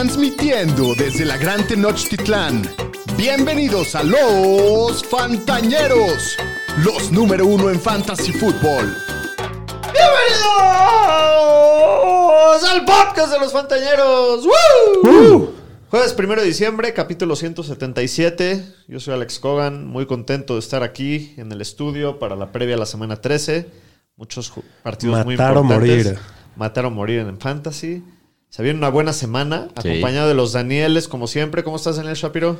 Transmitiendo desde la Gran Tenochtitlán. Bienvenidos a los Fantañeros, los número uno en Fantasy Football. ¡Bienvenidos al podcast de los Fantañeros! Uh. Jueves 1 de diciembre, capítulo 177. Yo soy Alex Cogan, muy contento de estar aquí en el estudio para la previa a la semana 13. Muchos partidos muy Matar o importantes. morir. Matar o morir en Fantasy. Se viene una buena semana, Sí. acompañado de los Danieles, como siempre. ¿Cómo estás, Daniel Shapiro?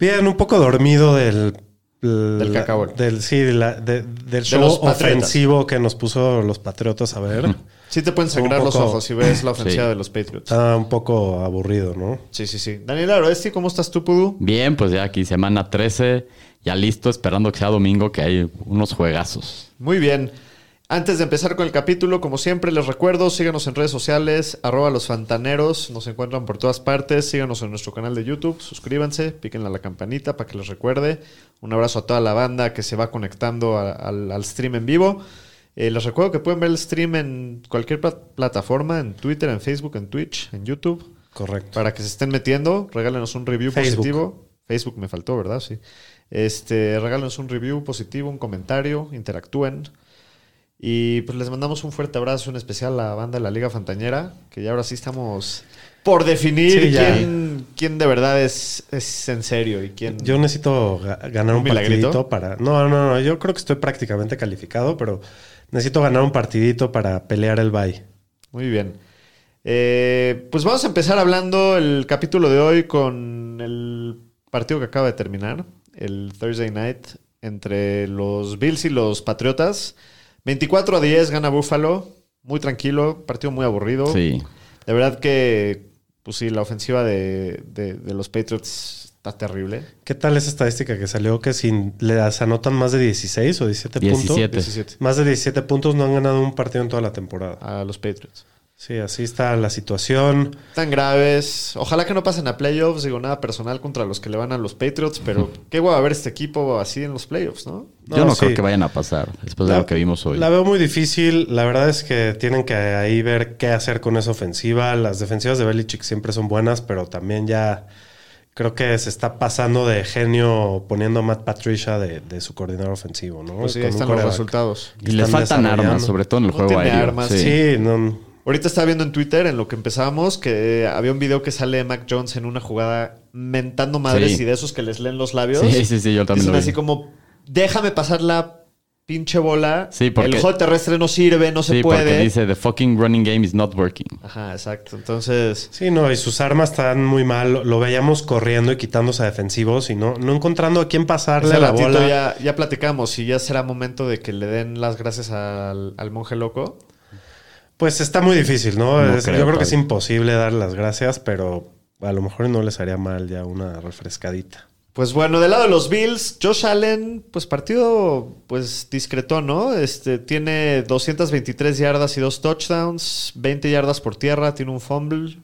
Bien, un poco dormido del... Del, cacao. Del, sí, de la- de- del show ofensivo que nos puso los Patriotas a ver. Sí te pueden sangrar los ojos si ves la ofensiva Sí. de los Patriots. Está un poco aburrido, ¿no? Sí, sí, sí. Daniel Aroesti, ¿cómo estás tú, Pudu? Bien, pues ya aquí semana 13, ya listo, esperando que sea domingo, que hay unos juegazos. Muy bien. Antes de empezar con el capítulo, como siempre, les recuerdo, síganos en redes sociales, arroba los fantaneros, nos encuentran por todas partes, síganos en nuestro canal de YouTube, suscríbanse, píquenle a la campanita para que les recuerde. Un abrazo a toda la banda que se va conectando a- al, al stream en vivo. Eh, les recuerdo que pueden ver el stream en cualquier pla- plataforma, en Twitter, en Facebook, en Twitch, en YouTube. Correcto. Para que se estén metiendo, regálenos un review Facebook. positivo. Facebook me faltó, ¿verdad? Sí. Este, regálenos un review positivo, un comentario, interactúen. Y pues les mandamos un fuerte abrazo, en especial a la banda de la Liga Fantañera, que ya ahora sí estamos por definir Sí, quién, quién de verdad es, es en serio y quién... Yo necesito ga- ganar ¿Un un, partidito para... No, no, no. Yo creo que estoy prácticamente calificado, pero necesito ganar un partidito para pelear el bye. Muy bien. Eh, pues vamos a empezar hablando el capítulo de hoy con el partido que acaba de terminar, el Thursday Night, entre los Bills y los Patriotas. 24 a 10 gana Buffalo, muy tranquilo, partido muy aburrido. Sí. De verdad que, pues sí, la ofensiva de, de- de los Patriots está terrible. ¿Qué tal esa estadística que salió que si les anotan más de 16 o 17, puntos? 17. 17 Más de 17 puntos no han ganado un partido en toda la temporada. a los Patriots. Sí, así está la situación. Tan graves. Ojalá que no pasen a playoffs. Digo, nada personal contra los que le van a los Patriots, pero qué va a ver este equipo así en los playoffs, ¿no? Yo no sí. creo que vayan a pasar, después de lo que vimos hoy. La veo muy difícil. La verdad es que tienen que ahí ver qué hacer con esa ofensiva. Las defensivas de Belichick siempre son buenas, pero también ya creo que se está pasando de genio poniendo a Matt Patricia de, de su coordinador ofensivo, ¿no? Pues sí, Con ahí están los resultados. y les faltan armas, sobre todo en el No juego tiene aéreo. armas. Sí. Sí, no, Ahorita estaba viendo en Twitter, en lo que empezábamos, que había un video que sale de Mac Jones en una jugada mentando madres Sí. y de esos que les leen los labios. Sí, sí, sí, yo también Dicen lo vi. así como, déjame pasar la pinche bola. Sí, porque- El juego terrestre no sirve, no se Sí, porque puede. dice, the fucking running game is not working. Ajá, exacto. Entonces, Sí, no, y sus armas están muy mal. Lo, lo veíamos corriendo y quitándose a defensivos y no, no encontrando a quién pasarle hace la bola. ya, ya platicamos si ya será momento de que le den las gracias al, al monje loco. Pues está muy difícil, ¿no? No Es- creo, yo creo que es imposible dar las gracias, pero a lo mejor no les haría mal ya una refrescadita. Pues bueno, del lado de los Bills, Josh Allen, pues partido pues discreto, ¿no? Este tiene 223 yardas y dos touchdowns, 20 yardas por tierra, tiene un fumble.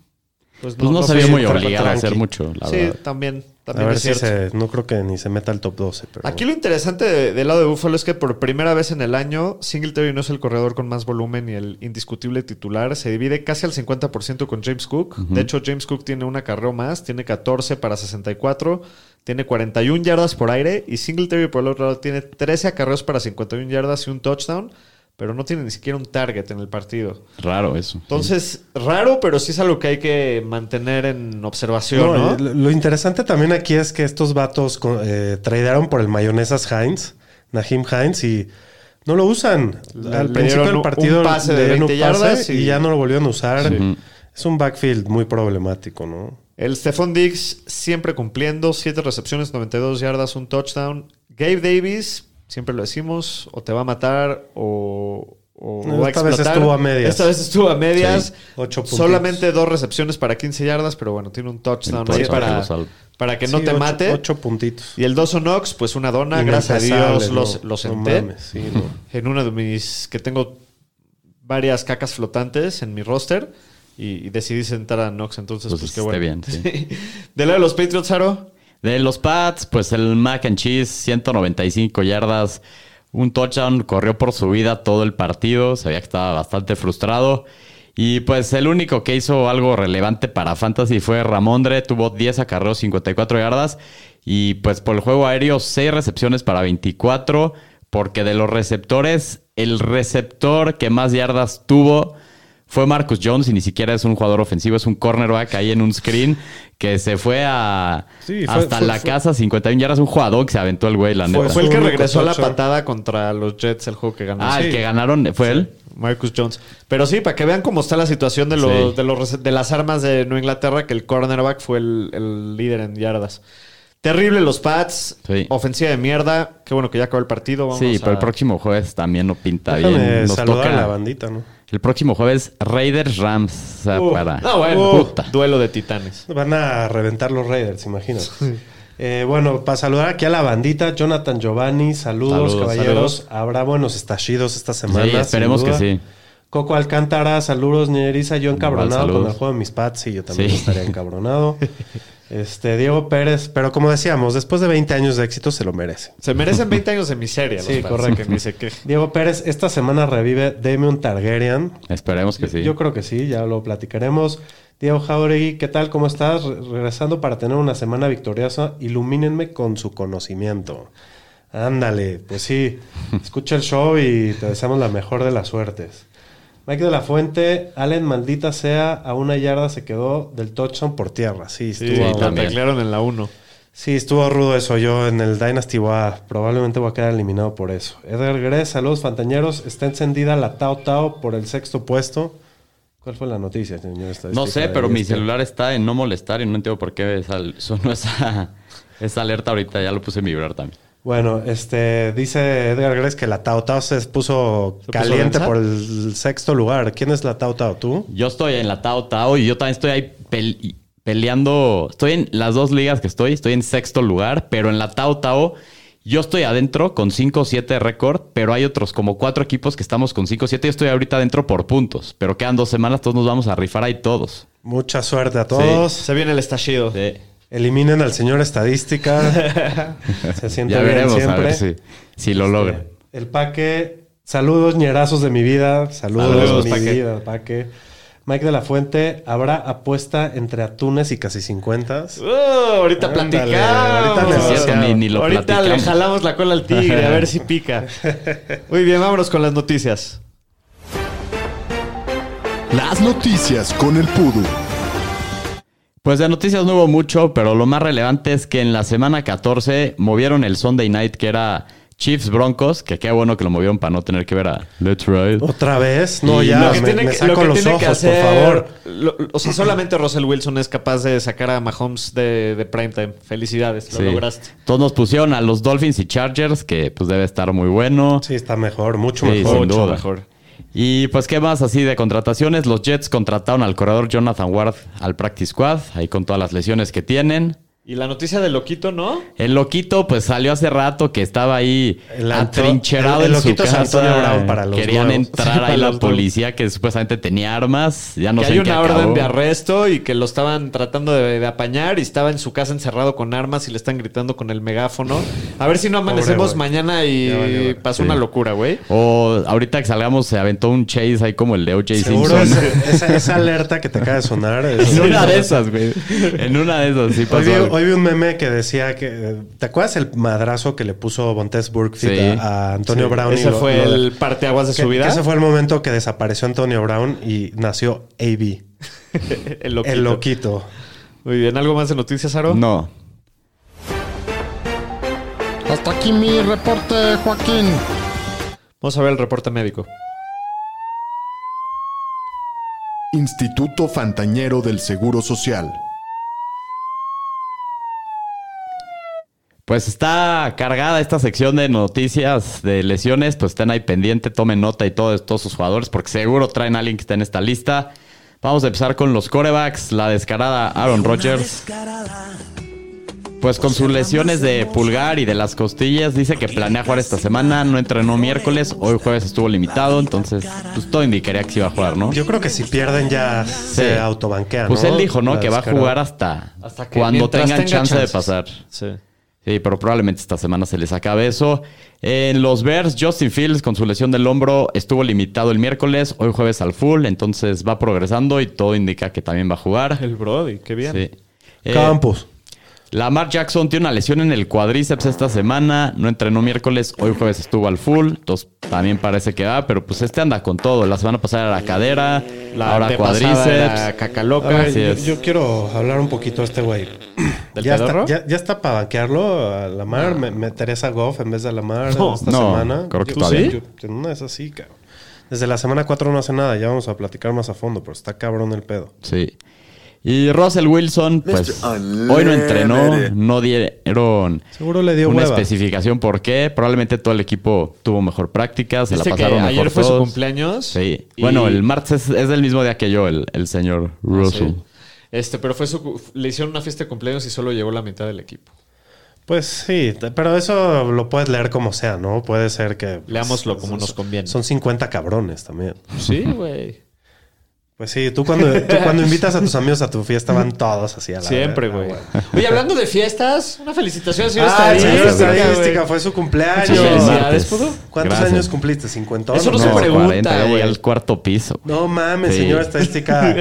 Pues no, se fue vio muy obligado a hacer mucho, la Sí, verdad. también, A también ver es si cierto. se... No creo que ni se meta al top 12, pero... Aquí lo interesante de- del lado de Buffalo es que por primera vez en el año, Singletary no es el corredor con más volumen y el indiscutible titular. Se divide casi al 50% con James Cook. De hecho, James Cook tiene un acarreo más, tiene 14 para 64, tiene 41 yardas por aire y Singletary por el otro lado tiene 13 acarreos para 51 yardas y un touchdown, pero no tiene ni siquiera un target en el partido. Raro eso. Entonces, raro, pero sí es algo que hay que mantener en observación, No, ¿no? Lo, lo interesante también aquí es que estos vatos eh, tradearon por el mayonesas Heinz, Nahim Heinz, y no lo usan. Le- Al le principio del un partido pase de le dieron un 20 yardas y... y- ya no lo volvieron a usar. Es un backfield muy problemático, ¿no? El Stephon Diggs siempre cumpliendo, 7 recepciones, 92 yardas, un touchdown. Gabe Davis, siempre lo decimos, o te va a matar o, o No, va a esta vez estuvo a medias. Esta vez estuvo a medias. Sí, ocho puntitos. Solamente dos recepciones para 15 yardas, pero bueno, tiene un touchdown ahí para, para que no te ocho- mate. Ocho puntitos. Y el Dawson Knox, pues una dona, gracias a Dios no, los, los no senté. mames, sí, no. en uno de mis que tengo varias cacas flotantes en mi roster y, y decidí sentar a Knox, entonces Pues pues, qué bueno. bien, sí. De lado de los Patriots, Aro. De los Pats, pues el mac and cheese, 195 yardas, un touchdown, corrió por su vida todo el partido, se veía que estaba bastante frustrado. Y pues el único que hizo algo relevante para Fantasy fue Ramondre, tuvo 10 acarreos, 54 yardas. Y pues por el juego aéreo, 6 recepciones para 24. Porque de los receptores, el receptor que más yardas tuvo fue Marcus Jones y ni siquiera es un jugador ofensivo, es un cornerback ahí en un screen que se fue a Sí, fue- hasta fue- la fue- casa, 51 yardas, un jugador que se aventó el güey, la Fue- neta. Fue el que regresó a la patada contra los Jets el juego que ganó. ah, Sí. el que ganaron fue él. Marcus Jones. Pero sí, para que vean cómo está la situación de, los, Sí. de, los, de las armas de Nueva Inglaterra, que el cornerback fue el, el líder en yardas. Terrible los Pats. Sí. Ofensiva de mierda. Qué bueno que ya acabó el partido. Vamos Sí, pero el próximo jueves también no pinta Déjame bien. Nos saludar toca a la bandita, ¿no? El próximo jueves Raiders Rams. O sea, Uh, para no, bueno. Duelo de titanes. Van a reventar los Raiders, imagínate. Eh, bueno, para saludar aquí a la bandita, Jonathan Giovanni, saludos, Saludos, caballeros. saludos. Habrá buenos estallidos esta semana. Sí, esperemos que sí. Coco Alcántara, saludos, Ñeriza, yo encabronado saludos. con el juego de mis Pats, sí, yo también Sí. estaría encabronado. Este, Diego Pérez, pero como decíamos, después de 20 años de éxito se lo merece. Se merecen 20 años de miseria. los Sí, correcto. que se queje. Diego Pérez, esta semana revive Damon Targaryen. Esperemos que sí. Yo creo que sí, ya lo platicaremos. Diego Jauregui, ¿qué tal? ¿Cómo estás? Re- regresando para tener una semana victoriosa, ilumínenme con su conocimiento. Ándale, pues sí, escucha el show y te deseamos la mejor de las suertes. Mike de la Fuente, Allen, maldita sea, a una yarda se quedó del touchdown por tierra. Sí, Sí, estuvo, taclearon en la 1. sí, estuvo rudo eso. Yo en el Dynasty voy a- probablemente voy a quedar eliminado por eso. Edgar Gres, saludos fantañeros. Está encendida la Tao Tao por el sexto puesto. ¿Cuál fue la noticia, señor? No sé, pero mi está. celular está en no molestar y no entiendo por qué sonó esa, esa alerta ahorita. Ya lo puse en vibrar también. Bueno, este dice Edgar Gres que la Tao Tao se puso caliente por el sexto lugar. ¿Quién es la Tao Tao? ¿Tú? Yo estoy en la Tao Tao y yo también estoy ahí pel- peleando. Estoy en las dos ligas que estoy. Estoy en sexto lugar, pero en la Tao Tao yo estoy adentro con 5-7 récord, pero hay otros como cuatro equipos que estamos con 5-7. Yo estoy ahorita adentro por puntos, pero quedan dos semanas, todos nos vamos a rifar ahí todos. Mucha suerte a todos. Se viene el estallido. Sí. Eliminen al señor estadística. se siente Ya bien veremos a siempre. ver si, si lo logran. El Paque. Saludos, ñerazos de mi vida. Saludos, Saludos, mi Paque. vida, Paque. Mike de la Fuente, ¿habrá apuesta entre atunes y casi 50? Uh, ahorita Ándale, platicamos. ahorita Es cierto, ni, ni lo ahorita le jalamos la cola al tigre a ver si pica. Muy bien, vámonos con las noticias. Las noticias con el Pudu. Pues de noticias no hubo mucho, pero lo más relevante es que en la semana 14 movieron el Sunday Night, que era Chiefs Broncos, que qué bueno que lo movieron para no tener que ver a Let's Ride. ¿Otra vez? No, Y ya, lo que me, tiene me que, saco lo que los tiene ojos, que hacer, por favor. lo- o sea, solamente Russell Wilson es capaz de sacar a Mahomes de, de primetime. Felicidades, lo Sí. lograste. Todos nos pusieron a los Dolphins y Chargers, que pues debe estar muy bueno. Sí, está mejor, mucho Sí, mejor. sin Mucho duda. mejor. Y pues, ¿qué más así de contrataciones? Los Jets contrataron al corredor Jonathan Ward al Practice Squad, ahí con todas las lesiones que tienen. Y la noticia del loquito, ¿no? El loquito, pues salió hace rato que estaba ahí El atrincherado el- el en su casa. Antonio Brown para los Querían nuevos. entrar Para ahí la policía que supuestamente tenía armas. Ya no que sé hay en qué una acabó. orden de arresto y que lo estaban tratando de, de apañar y estaba en su casa encerrado con armas y le están gritando con el megáfono. A ver si no amanecemos mañana Ya y pasó Sí. una locura, güey. O ahorita que salgamos se aventó un chase ahí como el de O.J. Seguro Simpson. esa, esa alerta que te acaba de sonar. es- En una de esas, güey. En una de esas, sí pasó. algo. Hoy vi un meme que decía que. ¿Te acuerdas el madrazo que le puso Bontes Burkfield Sí. a, a Antonio Sí, Brown? y Ese lo- fue lo de- el parteaguas de que- su vida. ese fue el momento que desapareció Antonio Brown y nació AB, el loquito. el loquito. Muy bien, ¿algo más de noticias, Aro? No. Hasta aquí mi reporte, Joaquín. Vamos a ver el reporte médico. Instituto Fantañero del Seguro Social. Pues está cargada esta sección de noticias de lesiones. Pues estén ahí pendiente, tomen nota y todos, todos sus jugadores, porque seguro traen a alguien que está en esta lista. Vamos a empezar con los corebacks. La descarada Aaron Rodgers. Pues con sus lesiones de pulgar y de las costillas, dice que planea jugar esta semana. No entrenó miércoles, hoy jueves estuvo limitado. Entonces, pues todo indicaría que sí iba a jugar, ¿no? Yo creo que si pierden ya se autobanquean. Pues ¿no? él dijo, ¿no? La que va a jugar hasta, Hasta que cuando tengan tenga chance de pasar. Sí. Sí, pero probablemente esta semana se les acabe eso. En los Bears, Justin Fields con su lesión del hombro estuvo limitado el miércoles, hoy jueves al full, entonces va progresando y todo indica que también va a jugar. El Brody, qué bien. Sí. Eh, Campos. Lamar Jackson tiene una lesión en el cuadríceps esta semana, no entrenó miércoles, hoy jueves estuvo al full, entonces también parece que va, pero pues este anda con todo. La semana pasada era la cadera, La ahora cuadríceps. era A Cacaloca. ver, así yo, es. yo quiero hablar un poquito de este güey. ¿Del ya, pedorro? está, ya, ya está para banquearlo a Lamar. Me, meterías a Goff en vez de a Lamar No, esta no, semana. creo que Yo- todavía. yo- en una es así, cabrón. Desde la semana 4 no hace nada. Ya vamos a platicar más a fondo, pero está cabrón el pedo. Sí. Y Russell Wilson, pues hoy no entrenó, no dieron Seguro le dio una hueva. especificación por qué. Probablemente todo el equipo tuvo mejor práctica, se ¿Viste la que pasaron ayer mejor fue su cumpleaños? Sí. Y- Bueno, el martes es, es el mismo día que yo, el, el señor Russell. Sí. Este, pero fue su, le hicieron una fiesta de cumpleaños y solo llegó la mitad del equipo. Pues sí, pero eso lo puedes leer como sea, ¿no? Puede ser que... pues, Leámoslo como son- nos conviene. Son 50 cabrones también. Sí, güey. Pues sí, tú cuando, tú cuando invitas a tus amigos a tu fiesta van todos así a la Siempre, güey. Oye, hablando de fiestas, una felicitación al señor Ah, el señor Estadística, estadística fue su cumpleaños. ¿Cuántos Gracias. años cumpliste? ¿50? Eso no se No, pregunta, 40, ya güey. al cuarto piso. No mames, Sí. señor estadística.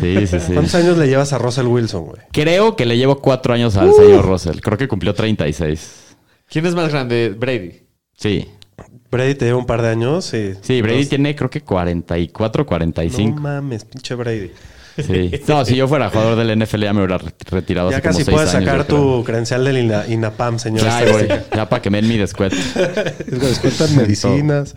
Sí, sí, sí. ¿Cuántos años le llevas a Russell Wilson, güey? Creo que le llevo cuatro años al Uh. señor Russell. Creo que cumplió 36. ¿Quién es más grande? Brady. Sí. Brady te lleva un par de años, sí. Sí, Brady Entonces, tiene creo que 44, 45. No mames, pinche Brady. Sí. No, si yo fuera jugador del NFL ya me hubiera re- retirado Ya hace como casi seis puedes años, sacar tu credencial del INA- INAPAM, señor Ya, voy. Ya para que me den mi descuento. Descuentan medicinas.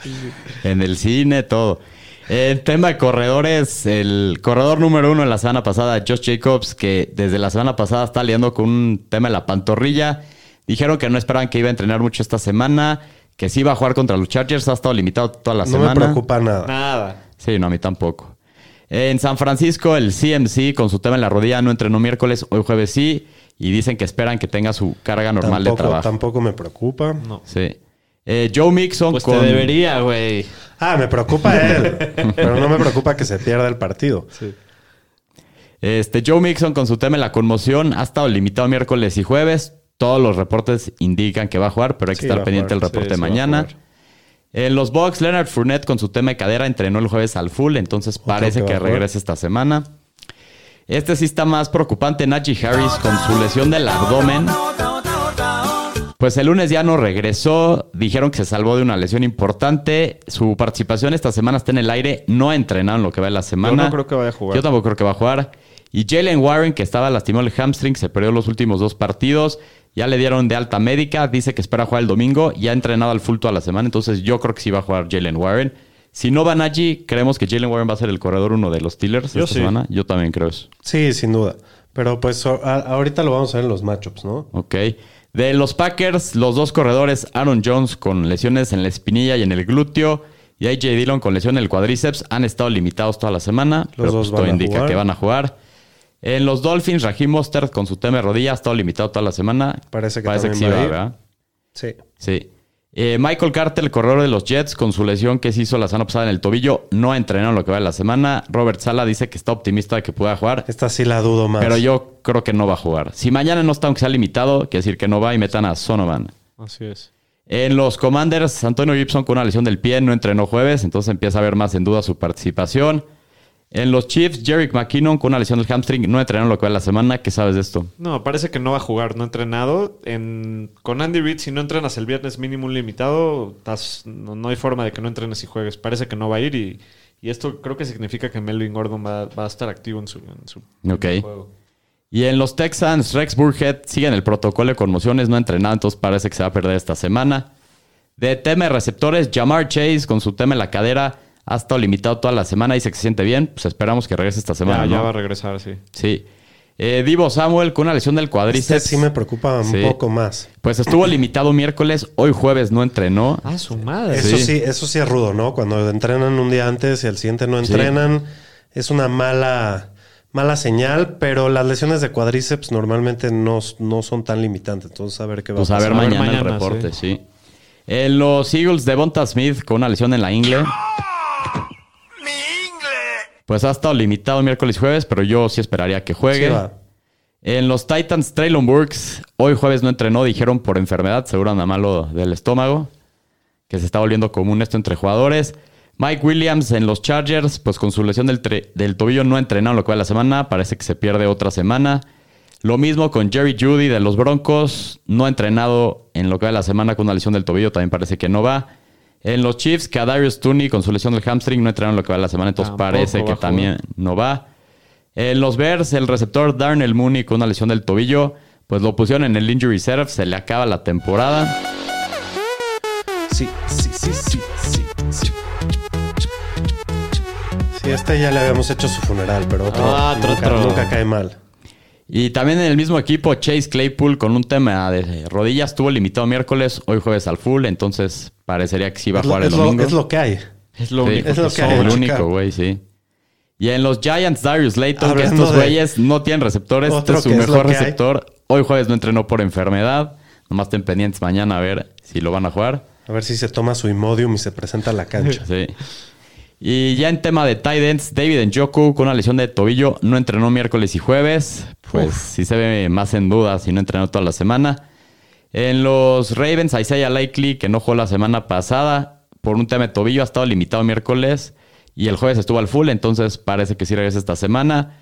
En el cine, todo. En tema de corredores, el corredor número uno en la semana pasada, Josh Jacobs, que desde la semana pasada está liando con un tema de la pantorrilla. Dijeron que no esperaban que iba a entrenar mucho esta semana, que sí iba a jugar contra los Chargers, ha estado limitado toda la No semana. me preocupa nada. Nada. Sí, no, a mí tampoco. En San Francisco, el CMC con su tema en la rodilla no entrenó miércoles, hoy jueves sí, y dicen que esperan que tenga su carga normal de trabajo. tampoco me preocupa. No. Sí. Eh, Joe Mixon Pues con... te debería, güey. Ah, me preocupa él. pero no me preocupa que se pierda el partido. Este, Joe Mixon con su tema en la conmoción ha estado limitado miércoles y jueves. Todos los reportes indican que va a jugar, pero hay que Sí, estar pendiente del reporte Sí, mañana. En los Bucks, Leonard Fournette con su tema de cadera entrenó el jueves al full, entonces parece que que regresa esta semana. Este sí está más preocupante, Najee Harris con su lesión del abdomen. Pues el lunes ya no regresó, dijeron que se salvó de una lesión importante. Su participación esta semana está en el aire, no ha entrenado en lo que va de la semana. no creo que vaya a jugar. Yo tampoco creo que va a jugar. Y Jalen Warren, que estaba lastimado el hamstring, se perdió los últimos dos partidos. Ya le dieron de alta médica, dice que espera jugar el domingo. Ya ha entrenado al full toda la semana, entonces yo creo que sí va a jugar Jalen Warren. Si no van allí, creemos que Jalen Warren va a ser el corredor uno de los Steelers Yo esta sí. semana. Yo también creo eso. Sí, sin duda. Pero pues ahorita lo vamos a ver en los matchups, ¿no? Ok. De los Packers, los dos corredores, Aaron Jones con lesiones en la espinilla y en el glúteo, y AJ Dillon con lesión en el cuádriceps, han estado limitados toda la semana, pero dos pues todo indica jugar. que van a jugar. En los Dolphins, Raheem Mostert con su tema de rodilla ha estado limitado toda la semana. Parece que Parece que sí va. ¿verdad? Sí. Sí. Eh, Michael Carter, el corredor de los Jets, con su lesión que se hizo la semana pasada en el tobillo, no ha entrenado en lo que va de la semana. Robert Sala dice que está optimista de que pueda jugar. Esta sí la dudo más. Pero yo creo que no va a jugar. Si mañana no está, aunque sea limitado, quiere decir que no va y metan a Sonovan. Así es. En los Commanders, Antonio Gibson con una lesión del pie no entrenó jueves, entonces empieza a ver más en duda su participación. En los Chiefs, Jerick McKinnon con una lesión del hamstring no entrenó en lo que va la semana. ¿Qué sabes de esto? No, parece que no va a jugar, no ha entrenado. En, con Andy Reid, si no entrenas el viernes mínimo limitado, estás- no, no hay forma de que no entrenes y juegues. Parece que no va a ir y, y esto creo que significa que Melvin Gordon va, va a estar activo en su, en su Ok. juego. Y en los Texans, Rex Burhead sigue en el protocolo de conmociones, no ha entrenado, entonces parece que se va a perder esta semana. De tema de receptores, Jamar Chase con su tema en la cadera ha estado limitado toda la semana, dice que se siente bien, pues esperamos que regrese esta semana. Ya, ya ¿no? va a regresar, sí. Sí. Eh, Divo Samuel con una lesión del Este cuádriceps. sí me preocupa un Sí. poco más. Pues estuvo limitado miércoles, hoy jueves no entrenó. Ah, su madre. Eso Sí. sí. eso sí es rudo, ¿no? Cuando entrenan un día antes y al siguiente no entrenan, es una mala, mala señal, pero las lesiones de cuádriceps normalmente no, no son tan limitantes. Entonces, a ver qué va Pues a a ver pasar. ver mañana, el mañana, reporte, sí. En los Eagles, Devonta Smith con una lesión en la ingle. Pues ha estado limitado miércoles y jueves, pero yo sí esperaría que juegue. Sí. En los Titans, Traylon Burks, hoy jueves no entrenó, dijeron por enfermedad, seguro anda malo del estómago, que se está volviendo común esto entre jugadores. Mike Williams en los Chargers, pues con su lesión del, tobillo no ha entrenado lo que va de la semana, parece que se pierde otra semana. Lo mismo con Jerry Judy de los Broncos, no ha entrenado en lo que va de la semana con una lesión del tobillo, también parece que no va. En los Chiefs, Kadarius Tooney con su lesión del hamstring no ha entrenado en lo que va la semana, entonces Tampoco parece que a también no va. En los Bears, el receptor Darnell Mooney con una lesión del tobillo, pues lo pusieron en el injury reserve, se le acaba la temporada. Sí, sí, sí, sí, sí, sí. Sí, este ya le habíamos hecho su funeral, pero otro, Ah, otro, nunca, otro. nunca cae mal. Y también en el mismo equipo, Chase Claypool con un tema de rodillas estuvo limitado miércoles, hoy jueves al full, entonces parecería que sí va a jugar el lo- domingo. es lo que hay. Es lo Sí, único. es lo que que hay. único, güey, sí. Y en los Giants, Darius Layton, que Hablando estos de- güeyes no tienen receptores, este es su que es mejor que hay. receptor. Hoy jueves no entrenó por enfermedad. Nomás estén pendientes mañana a ver si lo van a jugar. A ver si se toma su Imodium y se presenta a la cancha. Sí. Y ya en tema de tight ends, David Njoku con una lesión de tobillo no entrenó miércoles y jueves. Pues sí se ve más en duda si no entrenó toda la semana. En los Ravens, Isaiah Likely, que no jugó la semana pasada por un tema de tobillo, ha estado limitado miércoles y el jueves estuvo al full, entonces parece que sí regresa esta semana.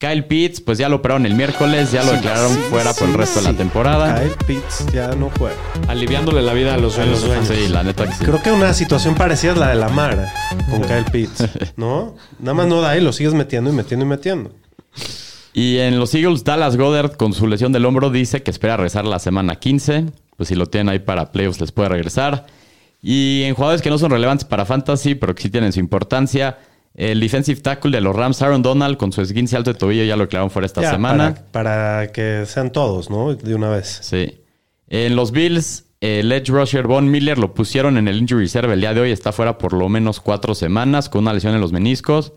Kyle Pitts, pues ya lo operaron el miércoles, ya lo declararon fuera por el resto de la temporada. Kyle Pitts ya no juega. Aliviándole la vida a los fantasy. Sí, la neta que sí. Creo que una situación parecida es la de Lamar con Kyle Pitts, ¿no? Nada más no da y lo sigues metiendo y metiendo y metiendo. Y en los Eagles, Dallas Goddard con su lesión del hombro dice que espera regresar la semana 15. Pues si lo tienen ahí para playoffs les puede regresar. Y en jugadores que no son relevantes para fantasy, pero que sí tienen su importancia, el defensive tackle de los Rams, Aaron Donald, con su esguince alto de tobillo, ya lo declararon fuera esta Ya, semana. Para, para que sean todos, ¿no? De una vez. Sí. En los Bills, el edge rusher Von Miller lo pusieron en el injury reserve el día de hoy. Está fuera por lo menos cuatro semanas con una lesión en los meniscos.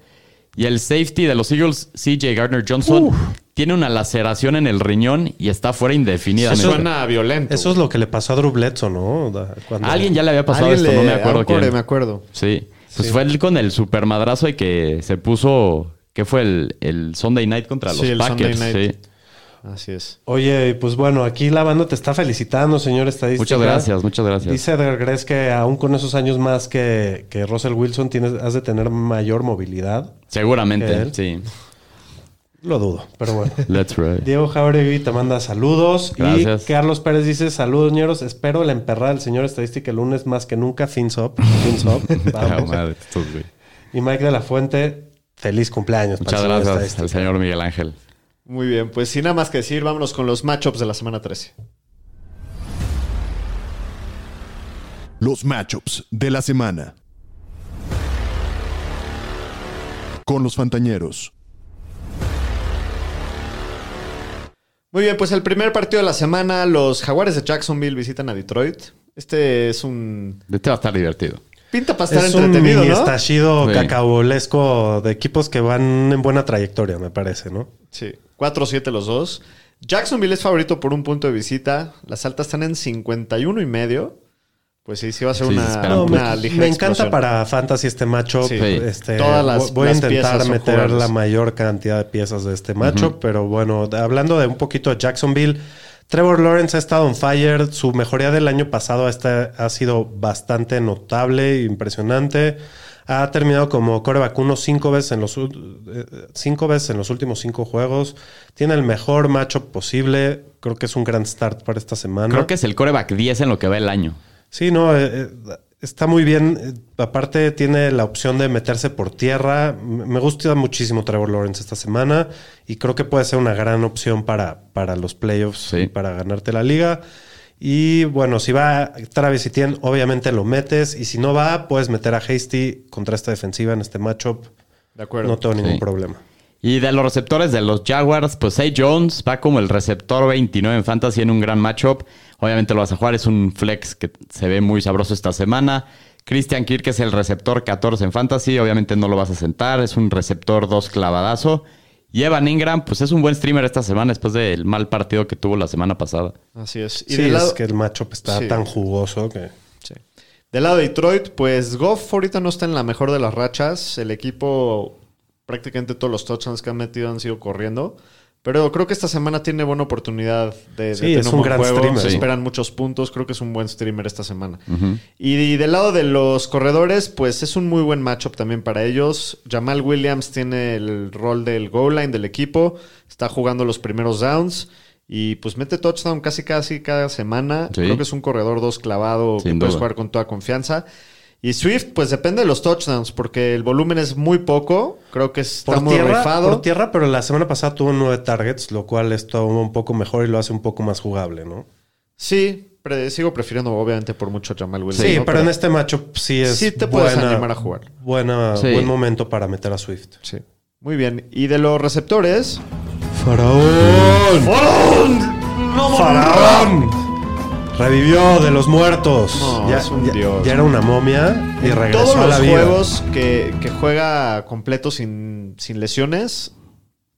Y el safety de los Eagles, CJ Gardner Johnson, tiene una laceración en el riñón y está fuera indefinidamente. Eso suena violento. Eso es lo que le pasó a Drew Bledsoe, ¿no? Cuando- alguien ya le había pasado esto, le- no me acuerdo quién. me acuerdo. Sí. Pues fue él con el supermadrazo y que se puso. ¿Qué fue el, el Sunday night contra Sí, los el Packers? Sunday night. Sí. Así es. Oye, pues bueno, aquí la banda te está felicitando, señor estadística. Muchas gracias, muchas gracias. Dice Edgar Gres que aún con esos años más que, que Russell Wilson tienes, has de tener mayor movilidad. Seguramente, sí. Lo dudo, pero bueno. Let's ride. Diego Jauregui te manda saludos. Gracias. Y Carlos Pérez dice: Saludos, ñeros. Espero la emperrada del señor estadística el lunes más que nunca. Fins up. Fins up. Vamos. madre, güey. y Mike de la Fuente, feliz cumpleaños. Muchas el gracias al señor Miguel Ángel. Muy bien, pues sin nada más que decir, vámonos con los matchups de la semana 13. Los matchups de la semana. Con los Fantañeros. Muy bien, pues el primer partido de la semana, los Jaguares de Jacksonville visitan a Detroit. Este es un... Este va a estar divertido. Pinta para estar Es un entretenido, mini ¿no? estallido Sí. cacabolesco de equipos que van en buena trayectoria, me parece, ¿no? Sí, 4-7 los dos. Jacksonville es favorito por un punto de visita. Las altas están en 51 y medio. Pues sí, sí va a ser Sí, una, No, me, una ligera me encanta explosión. para Fantasy este matchup. Sí. Este, Todas las- voy a intentar meter la mayor cantidad de piezas de este matchup, pero bueno, de- hablando de un poquito de Jacksonville, Trevor Lawrence ha estado on fire. Su mejoría del año pasado ha sido bastante notable e impresionante. Ha terminado como coreback uno cinco veces en los eh, cinco veces en los últimos cinco juegos. Tiene el mejor matchup posible. Creo que es un gran start para esta semana. Creo que es el coreback 10 en lo que va el año. Sí, no, eh, eh, está muy bien. Eh, Aparte tiene la opción de meterse por tierra. Me gusta muchísimo Trevor Lawrence esta semana y creo que puede ser una gran opción para, para los playoffs Sí. y para ganarte la liga. Y bueno, si va Travis Etienne, obviamente lo metes. Y si no va, puedes meter a Hasty contra esta defensiva en este matchup. De acuerdo. No tengo ningún Sí. problema. Y de los receptores de los Jaguars, pues Zay Jones va como el receptor 29 en Fantasy en un gran matchup. Obviamente lo vas a jugar, es un flex que se ve muy sabroso esta semana. Christian Kirk es el receptor 14 en Fantasy, obviamente no lo vas a sentar, es un receptor 2 clavadazo. Y Evan Ingram, pues es un buen streamer esta semana después del mal partido que tuvo la semana pasada. Así es. Y sí, del lado, es que el matchup está Sí. tan jugoso que... sí. Del lado de Detroit, pues Goff ahorita no está en la mejor de las rachas. El equipo, prácticamente todos los touchdowns que han metido han sido corriendo. Pero creo que esta semana tiene buena oportunidad de, tener es un buen gran juego. streamer. Se Sí. esperan muchos puntos. Creo que es un buen streamer esta semana. y, y del lado de los corredores, pues es un muy buen matchup también para ellos. Jamal Williams tiene el rol del goal line del equipo. Está jugando los primeros downs. Y pues mete touchdown casi casi cada semana. Sí. Creo que es un corredor dos clavado Sin que puedes jugar con toda confianza. Y Swift, pues depende de los touchdowns, porque el volumen es muy poco. Creo que está Por muy tierra, rifado. por tierra, pero la semana pasada tuvo nueve targets, lo cual es todo un poco mejor y lo hace un poco más jugable, ¿no? Sí, pre- sigo prefiriendo obviamente por mucho a Jamal Williams. Sí, ¿no? pero en este matchup sí es Sí te puedes animar a jugar. Buena, Sí. Buen momento para meter a Swift. Sí. Muy bien. Y de los receptores... ¡Faraón! ¡Faraón! Revivió de los muertos. No, ya, es un ya- dios. ya era una momia y regresó Todos a la los vida. juegos que, que juega completo sin, sin lesiones,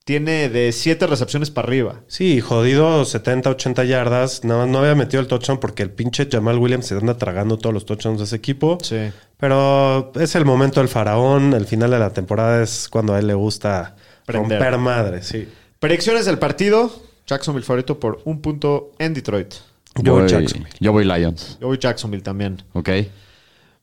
tiene de 7 recepciones para arriba. Sí, jodido 70, 80 yardas. Nada más no había metido el touchdown porque el pinche Jamal Williams se anda tragando todos los touchdowns de ese equipo. Sí. Pero es el momento del faraón. El final de la temporada es cuando a él le gusta Prender. romper madre, sí. Predicciones del partido. Jacksonville favorito por un punto en Detroit. Yo voy, Jacksonville. yo voy Lions. Yo voy Jacksonville también. Ok.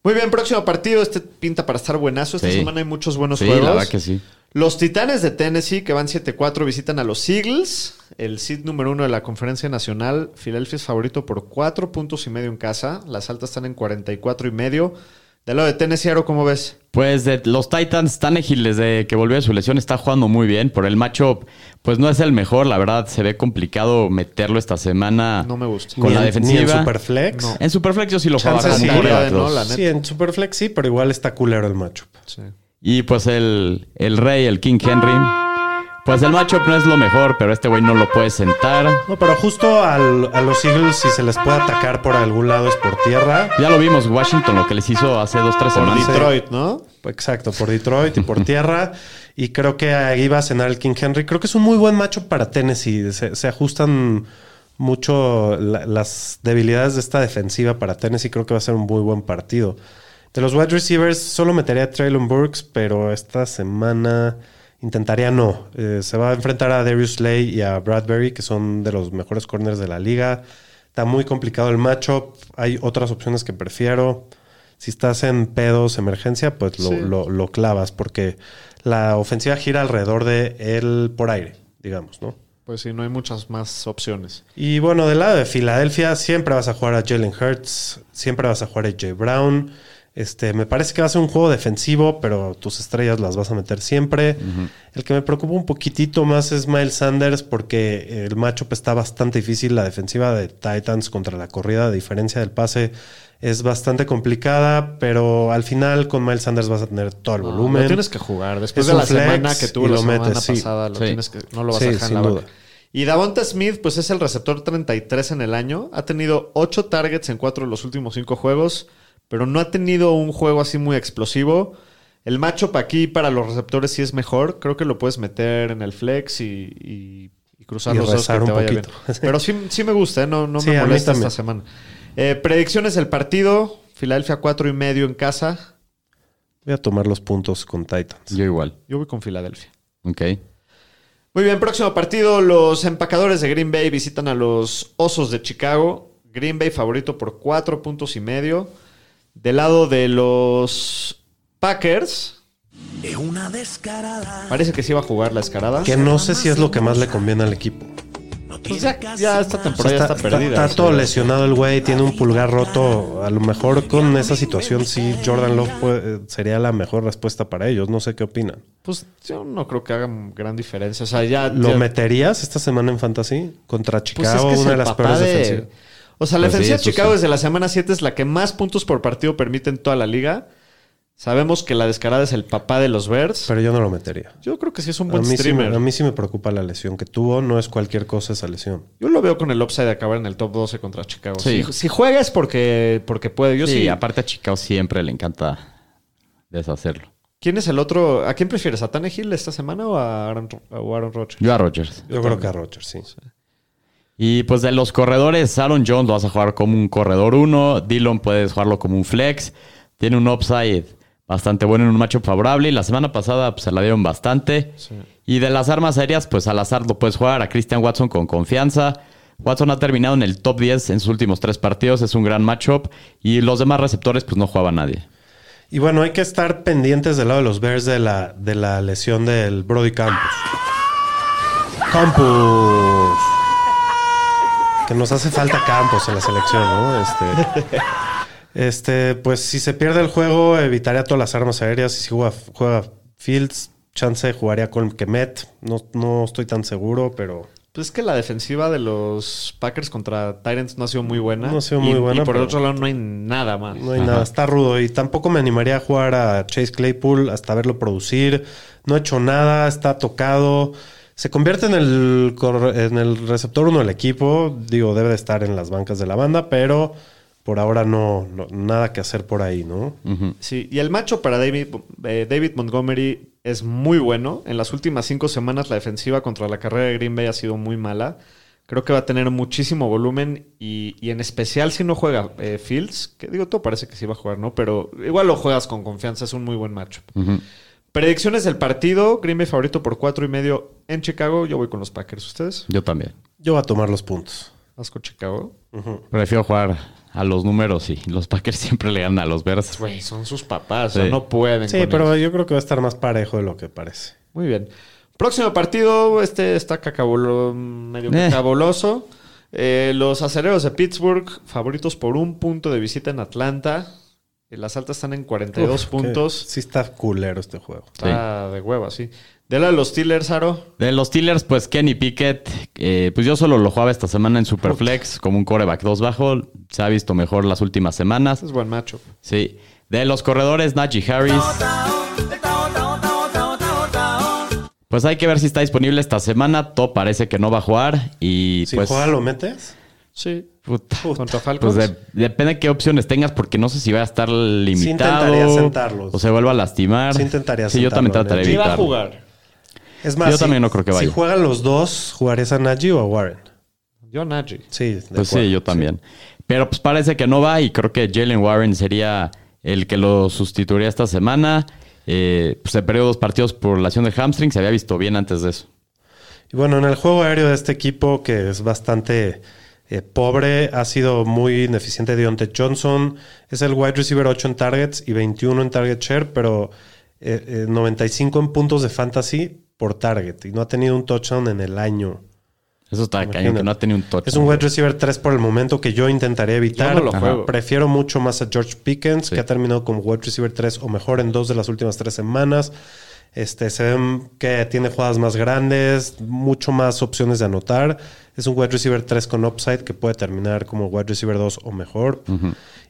Muy bien, próximo partido. Este pinta para estar buenazo. Esta Sí. semana hay muchos buenos Sí, juegos. la verdad que sí. Los Titanes de Tennessee, que van 7-4, visitan a los Eagles. El seed número uno de la Conferencia Nacional. Filadelfia es favorito por 4 puntos y medio en casa. Las altas están en 44 y medio. Del lado de Tennessee, Aro, ¿cómo ves? Pues de los Titans, Tannehill desde que volvió de su lesión está jugando muy bien. Por el matchup, pues no es el mejor. La verdad, se ve complicado meterlo esta semana. No me gusta. Con Ni la en- defensiva. Ni en Superflex. No. En Superflex yo sí lo jugaba sí. de no. Sí, en Superflex sí, pero igual está culero el matchup. Sí. Y pues el, el rey, el King Henry. Pues el matchup no es lo mejor, pero este güey no lo puede sentar. No, pero justo al- a los Eagles, si se les puede atacar por algún lado, es por tierra. Ya lo vimos, Washington, lo que les hizo hace dos, tres Por semanas. Detroit, ¿no? Exacto, por Detroit y por tierra. Y creo que ahí va a cenar el King Henry. Creo que es un muy buen macho para Tennessee. Se, se ajustan mucho la- las debilidades de esta defensiva para Tennessee. Creo que va a ser un muy buen partido. De los wide receivers, solo metería a Traylon Burks, pero esta semana intentaría no. Eh, se va a enfrentar a Darius Slay y a Bradbury, que son de los mejores corners de la liga. Está muy complicado el matchup. Hay otras opciones que prefiero. Si estás en pedos, emergencia, pues lo, Sí. lo- lo clavas, porque la ofensiva gira alrededor de él por aire, digamos, ¿no? Pues sí, no hay muchas más opciones. Y bueno, del lado de Filadelfia, siempre vas a jugar a Jalen Hurts, siempre vas a jugar a Jay Brown. Este, me parece que va a ser un juego defensivo, pero tus estrellas las vas a meter siempre. El que me preocupa un poquitito más es Miles Sanders, porque el matchup está bastante difícil. La defensiva de Titans contra la corrida, a diferencia del pase, es bastante complicada, pero al final con Miles Sanders vas a tener todo el No, volumen. Lo tienes que jugar. Después Es de la semana que tuvo y la lo semana metes, sí. pasada, lo Sí. tienes que, no lo vas Sí, a dejar en sin la duda. banca. Y Davonta Smith, pues es el receptor 33 en el año. Ha tenido 8 targets en 4 de los últimos 5 juegos, pero no ha tenido un juego así muy explosivo. El matchup aquí para los receptores sí es mejor. Creo que lo puedes meter en el flex y, y- y cruzar Y los dedos que te vaya bien. Pero sí, sí me gusta, ¿eh? no, no Sí, me molesta esta semana. Eh, predicciones del partido. Filadelfia 4 y medio en casa. Voy a tomar los puntos con Titans. Yo igual. Yo voy con Filadelfia. Ok. Muy bien, próximo partido. Los empacadores de Green Bay visitan a los Osos de Chicago. Green Bay favorito por cuatro puntos y medio. Del lado de los Packers, una descarada. parece que sí va a jugar la escarada. Que no sé si es lo que más le conviene al equipo. No Pues tiene ya, ya esta temporada ya está, perdida. está todo lesionado el güey, tiene un pulgar roto. A lo mejor con esa situación sí, Jordan Love puede- sería la mejor respuesta para ellos. No sé qué opinan. Pues yo no creo que hagan gran diferencia. O sea, ya. ¿Lo ya- meterías esta semana en Fantasy? Contra pues Chicago, es que es una de las papá peores de- defensivas. O sea, la Pues sí, defensiva de Chicago sí. desde la semana 7 es la que más puntos por partido permite en toda la liga. Sabemos que la descarada es el papá de los Bears. Pero yo no lo metería. Yo creo que sí es un A buen sí, streamer. me- a mí sí me preocupa la lesión que tuvo. No es cualquier cosa esa lesión. Yo lo veo con el upside de acabar en el top 12 contra Chicago. Sí. Si, si juega es porque, porque puede. Yo sí. sí, aparte a Chicago siempre le encanta deshacerlo. ¿Quién es el otro? ¿A quién prefieres? ¿A Tannehill esta semana o a Aaron, o Aaron Rodgers? Yo a Rodgers. Yo, creo que a Rodgers, sí. Y pues de los corredores, Aaron Jones lo vas a jugar como un corredor 1. Dillon puedes jugarlo como un flex. Tiene un upside bastante bueno en un matchup favorable. Y la semana pasada pues, se la dieron bastante. Y de las armas aéreas, pues al azar lo puedes jugar a Christian Watson con confianza. Watson ha terminado en el top 10 en sus últimos tres partidos. Es un gran matchup. Y los demás receptores, pues no jugaba nadie. Y bueno, hay que estar pendientes del lado de los Bears de la, de la lesión del Brody Campos. Campos. Que nos hace falta Campos en la selección, ¿no? Este, este, pues si se pierde el juego, evitaría todas las armas aéreas. Y si juega, juega Fields, chance jugaría con Kemet. No, no estoy tan seguro, pero... Pues es que la defensiva de los Packers contra Tyrants no ha sido muy buena. No ha sido muy Y- buena, Y por el otro lado no hay nada más. No hay nada, está rudo. Y tampoco me animaría a jugar a Chase Claypool hasta verlo producir. No ha hecho nada, está tocado. Se convierte en el, en el receptor uno del equipo. Digo, debe de estar en las bancas de la banda, pero por ahora no, no- nada que hacer por ahí, ¿no? Sí, y el macho para David, eh, David Montgomery es muy bueno. En las últimas cinco semanas la defensiva contra la carrera de Green Bay ha sido muy mala. Creo que va a tener muchísimo volumen y, y en especial si no juega eh, Fields, que digo, todo parece que sí va a jugar, ¿no? Pero igual lo juegas con confianza, es un muy buen matchup. Predicciones del partido, Green Bay favorito por cuatro y medio en Chicago. Yo voy con los Packers. ¿Ustedes? Yo también. Yo voy a tomar los puntos. ¿Vas con Chicago? Prefiero jugar a los números y los Packers siempre le ganan a los Bears. Güey, son sus papás, o sea, no pueden. Sí, con pero ellos. yo creo que va a estar más parejo de lo que parece. Muy bien. Próximo partido, este está cacabolo, medio Eh. cacaboloso. Eh, los acereros de Pittsburgh, favoritos por un punto de visita en Atlanta. Eh, Las altas están en 42 Uf, puntos. Sí está culero este juego. Está de hueva, sí. De la de los Steelers, Aro. De los Steelers, pues Kenny Pickett, eh, pues yo solo lo jugaba esta semana en Superflex como un coreback 2 bajo. Se ha visto mejor las últimas semanas. Es buen macho. Sí. De los corredores, Najee Harris. Pues hay que ver si está disponible esta semana. Todo parece que no va a jugar. Y Si pues. juega, lo metes. Sí. Puta. Contra Falcons. Pues de- depende de qué opciones tengas, porque no sé si va a estar limitado. intentaría sentarlos. O se vuelva a lastimar. Sí intentaría Sí, yo también trataría de ¿Quién va a evitarlo. jugar? Es más, Yo si- también no creo que vaya. Si juegan los dos, ¿jugarías a Najee o a Warren? Yo, Najee. Sí, de Pues acuerdo. sí, yo también. Pero pues parece que no va y creo que Jalen Warren sería el que lo sustituiría esta semana. Eh, pues se perdió dos partidos por lesión de hamstring. Se había visto bien antes de eso. Y bueno, en el juego aéreo de este equipo, que es bastante eh, pobre, ha sido muy ineficiente Deontay Johnson. Es el wide receiver 8 en targets y 21 en target share, pero eh, eh, 95 en puntos de fantasy por target. Y no ha tenido un touchdown en el año. Eso está cañón, que no ha tenido un touch. Es un wide receiver 3 por el momento que yo intentaría evitar. Yo no lo juego. Prefiero mucho más a George Pickens, Sí. que ha terminado como wide receiver 3 o mejor en dos de las últimas tres semanas. Este, se ven que tiene jugadas más grandes, mucho más opciones de anotar. Es un wide receiver 3 con upside que puede terminar como wide receiver 2 o mejor.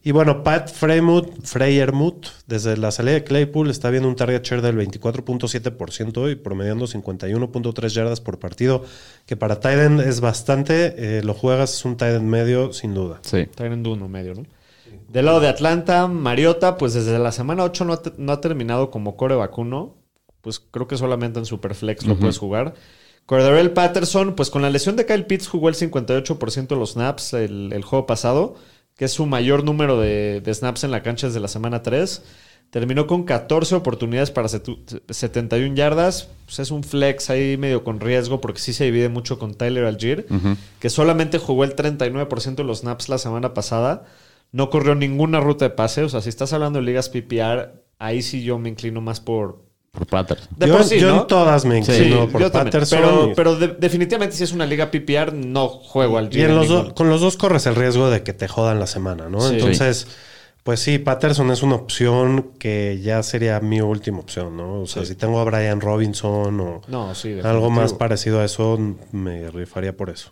Y bueno, Pat Freymouth, Freyermuth, desde la salida de Claypool, está viendo un target share del 24.7% y promediando 51.3 yardas por partido, que para Titan es bastante. eh, lo juegas, es un Titan medio, sin duda. Sí. Está en uno medio, ¿no? Del lado de Atlanta, Mariota, pues desde la semana 8 no ha, no ha terminado como core vacuno. Pues creo que solamente en Superflex lo puedes jugar. Cordarrelle Patterson, pues con la lesión de Kyle Pitts jugó el 58% de los snaps el, el juego pasado, que es su mayor número de, de snaps en la cancha desde la semana 3. Terminó con 14 oportunidades para setu- 71 yardas. Pues es un flex ahí medio con riesgo porque sí se divide mucho con Tyler Algier, que solamente jugó el 39% de los snaps la semana pasada. No corrió ninguna ruta de pase. O sea, si estás hablando de ligas PPR, ahí sí yo me inclino más por... Por Patterson. De yo por sí, yo ¿no? en todas me Sí, inclino por yo. Patterson. Pero, y- pero de- definitivamente si es una liga PPR, no juego al Y en los do- con los dos corres el riesgo de que te jodan la semana, ¿no? Sí. Entonces, pues sí, Patterson es una opción que ya sería mi última opción, ¿no? O sea, si tengo a Brian Robinson o No, sí. algo más parecido a eso, me rifaría por eso.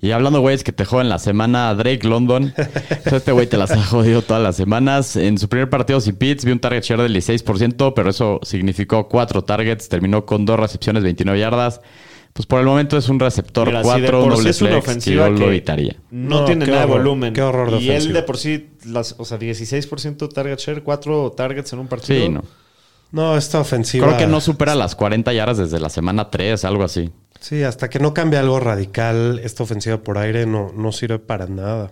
Y hablando, güeyes, que te joden la semana, Drake London. Este güey te las ha jodido todas las semanas. En su primer partido sin Pitts, vio un target share del 16%, pero eso significó cuatro targets. Terminó con dos recepciones, 29 yardas. Pues por el momento es un receptor Mira, si de 4, por sí doble es una flex, que yo lo evitaría. No, No, tiene nada de volumen. qué horror de Y él ofensiva. de por sí, las, o sea, 16% target share, 4 targets en un partido. Sí, no. No, esta ofensiva. Creo que no supera las 40 yardas desde la semana 3, algo así. Sí, hasta que no cambie algo radical, esta ofensiva por aire no, no sirve para nada.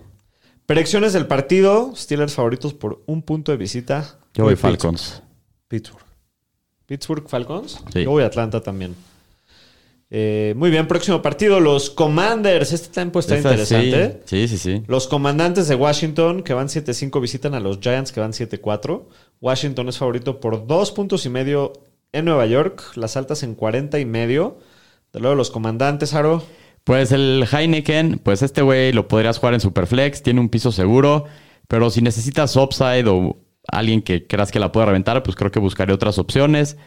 Predicciones del partido. Steelers favoritos por un punto de visita. Yo voy Falcons. Pittsburgh. Pittsburgh Falcons. Sí. Yo voy a Atlanta también. Eh, muy bien, próximo partido, los Commanders. Este tiempo está Esa interesante. Sí, sí, sí. sí. Los comandantes de Washington, que van 7-5, visitan a los Giants, que van 7-4. Washington es favorito por dos puntos y medio en Nueva York. Las altas en 40 y medio. De luego los comandantes, Aro. Pues el Heineken, pues este güey lo podrías jugar en Superflex, tiene un piso seguro, pero si necesitas upside o alguien que creas que la pueda reventar, pues creo que buscaré otras opciones.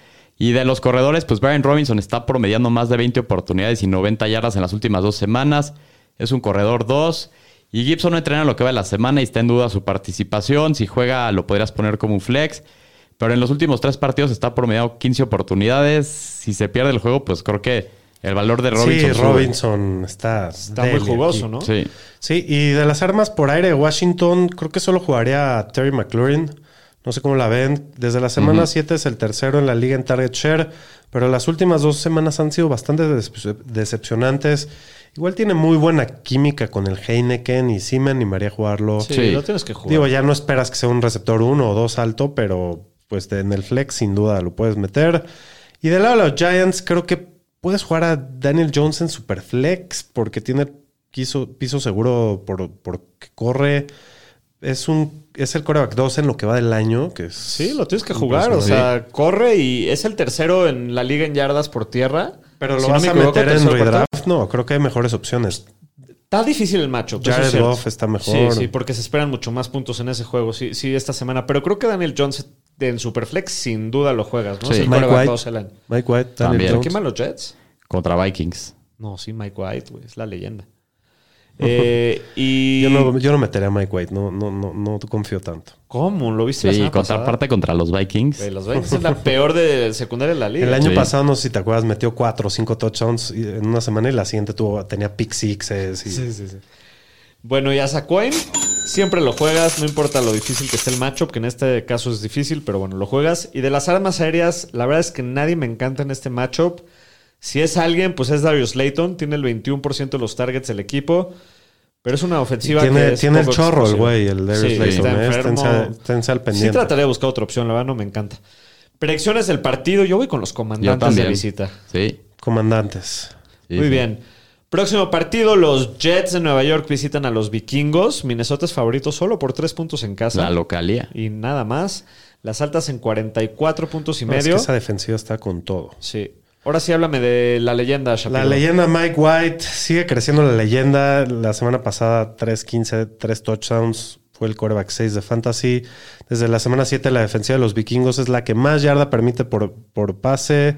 Y de los corredores, pues Brian Robinson está promediando más de 20 oportunidades y 90 yardas en las últimas dos semanas. Es un corredor 2. Y Gibson no entrena lo que va de la semana y está en duda su participación. Si juega, lo podrías poner como un flex. Pero en los últimos tres partidos está promediando 15 oportunidades. Si se pierde el juego, pues creo que el valor de Robinson. sí, sube. Robinson está, Está muy jugoso, aquí. ¿no? Sí. Sí, y de las armas por aire de Washington, creo que solo jugaría a Terry McLaurin. No sé cómo la ven. Desde la semana 7 es el tercero en la liga en target share, pero las últimas dos semanas han sido bastante decep- decepcionantes. Igual tiene muy buena química con el Heineken y sí me animaría a jugarlo. Sí, Sí. lo tienes que jugar. Digo, ya no esperas que sea un receptor 1 o 2 alto, pero pues en el flex sin duda lo puedes meter. Y del lado de los Giants, creo que puedes jugar a Daniel Jones en Superflex porque tiene piso, piso seguro por, porque corre. Es un es el coreback 2 en lo que va del año. Que es Sí, lo tienes que jugar. O sea, corre y es el tercero en la liga en yardas por tierra. Pero lo Si no vas me a meter en redraft. No, creo que hay mejores opciones. Está difícil el macho. Jared. Goff está mejor. Sí, sí, porque se esperan mucho más puntos en ese juego, sí, sí, esta semana. Pero creo que Daniel Jones en Superflex sin duda lo juegas, ¿no? Sí. Es el Mike quarterback White. dos el año. Mike White, También. ¿Pero Jones. qué los Jets? Contra Vikings. No, sí, Mike White, güey, es la leyenda. Eh, y... Yo no, yo no metería a Mike White. No, no, no, no confío tanto. ¿Cómo? ¿Lo viste la Sí, contra, aparte contra los Vikings. Güey, los Vikings es la peor de secundaria de la liga. El año Sí. pasado, no sé si te acuerdas, metió cuatro o cinco touchdowns en una semana y la siguiente tuvo, tenía pick sixes. Y, Sí, sí, sí. Bueno, y a Sacoin siempre lo juegas, no importa lo difícil que esté el matchup, que en este caso es difícil, pero bueno, lo juegas. Y de las armas aéreas, la verdad es que nadie me encanta en este matchup. Si es alguien, pues es Darius Layton, tiene el 21% de los targets del equipo, pero es una ofensiva tiene que es tiene el chorro el güey, el Darius Sí, Layton. está ¿eh? enfermo. Al Sí pendiente. trataré de buscar otra opción, la verdad no me encanta. Predicciones del partido, yo voy con los comandantes de visita. Sí. Comandantes. sí, Muy sí. bien. Próximo partido, los Jets de Nueva York visitan a los Vikingos. Minnesota es favorito solo por tres puntos en casa. La localía. y nada más. Las altas en 44 puntos y No, es medio. que esa defensiva está con todo. Sí. Ahora sí háblame de la leyenda, Shapiro. La leyenda Mike White sigue creciendo la leyenda. La semana pasada 3-15, 3 touchdowns. Fue el quarterback 6 de fantasy. Desde la semana 7 la defensiva de los vikingos es la que más yarda permite por, por pase.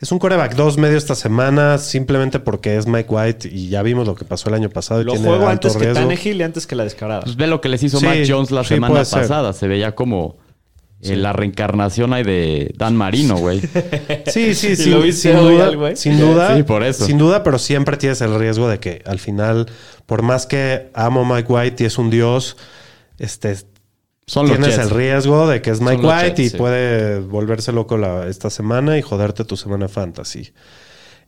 Es un quarterback 2 medio esta semana simplemente porque es Mike White y ya vimos lo que pasó el año pasado. y Lo tiene juego alto antes que riesgo. Tannehill y antes que la descarada. Pues ve lo que les hizo Sí, Mac Jones la sí, semana ser. pasada. Se veía como eh, la reencarnación ahí de Dan Marino, güey. Sí, sí, ¿Y sin, lo viste sin hoy duda. al güey? Sin duda. Sí, por eso. Sin duda, pero siempre tienes el riesgo de que al final, por más que amo a Mike White y es un dios, este, Son tienes el riesgo de que es Mike Son White Jets, y sí. puede volverse loco la- esta semana y joderte tu semana fantasy.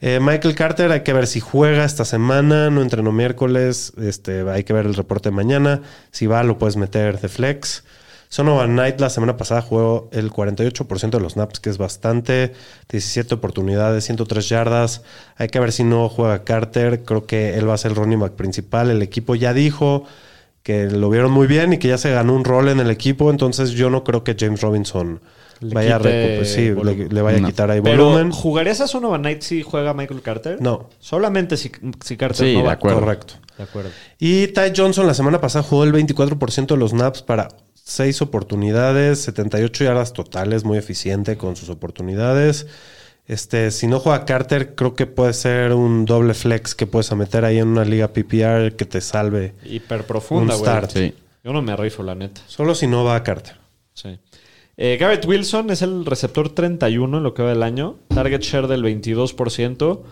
Eh, Michael Carter, hay que ver si juega esta semana, no entrenó miércoles, este, hay que ver el reporte de mañana. Si va, lo puedes meter de flex. Sonovan Knight la semana pasada jugó el 48% de los snaps, que es bastante. 17 oportunidades, 103 yardas. Hay que ver si no juega Carter. Creo que él va a ser el running back principal. El equipo ya dijo que lo vieron muy bien y que ya se ganó un rol en el equipo. Entonces yo no creo que James Robinson Le vaya, a pues sí, le, volumen. le vaya No. a quitar ahí Pero, volumen. ¿jugarías a Sonovan Knight si juega Michael Carter? No. Solamente si, si Carter Sí, no de va. acuerdo. Correcto. De acuerdo. Y Ty Johnson la semana pasada jugó el 24% de los snaps para 6 oportunidades, 78 yardas totales, muy eficiente con sus oportunidades. Este, si no juega Carter, creo que puede ser un doble flex que puedes meter ahí en una liga PPR que te salve. Hiper profunda, Un güey. start. Sí. Yo no me rifo, la neta. Solo si no va a Carter. Sí. Eh, Garrett Wilson es el receptor 31 en lo que va del año. Target share del 22%.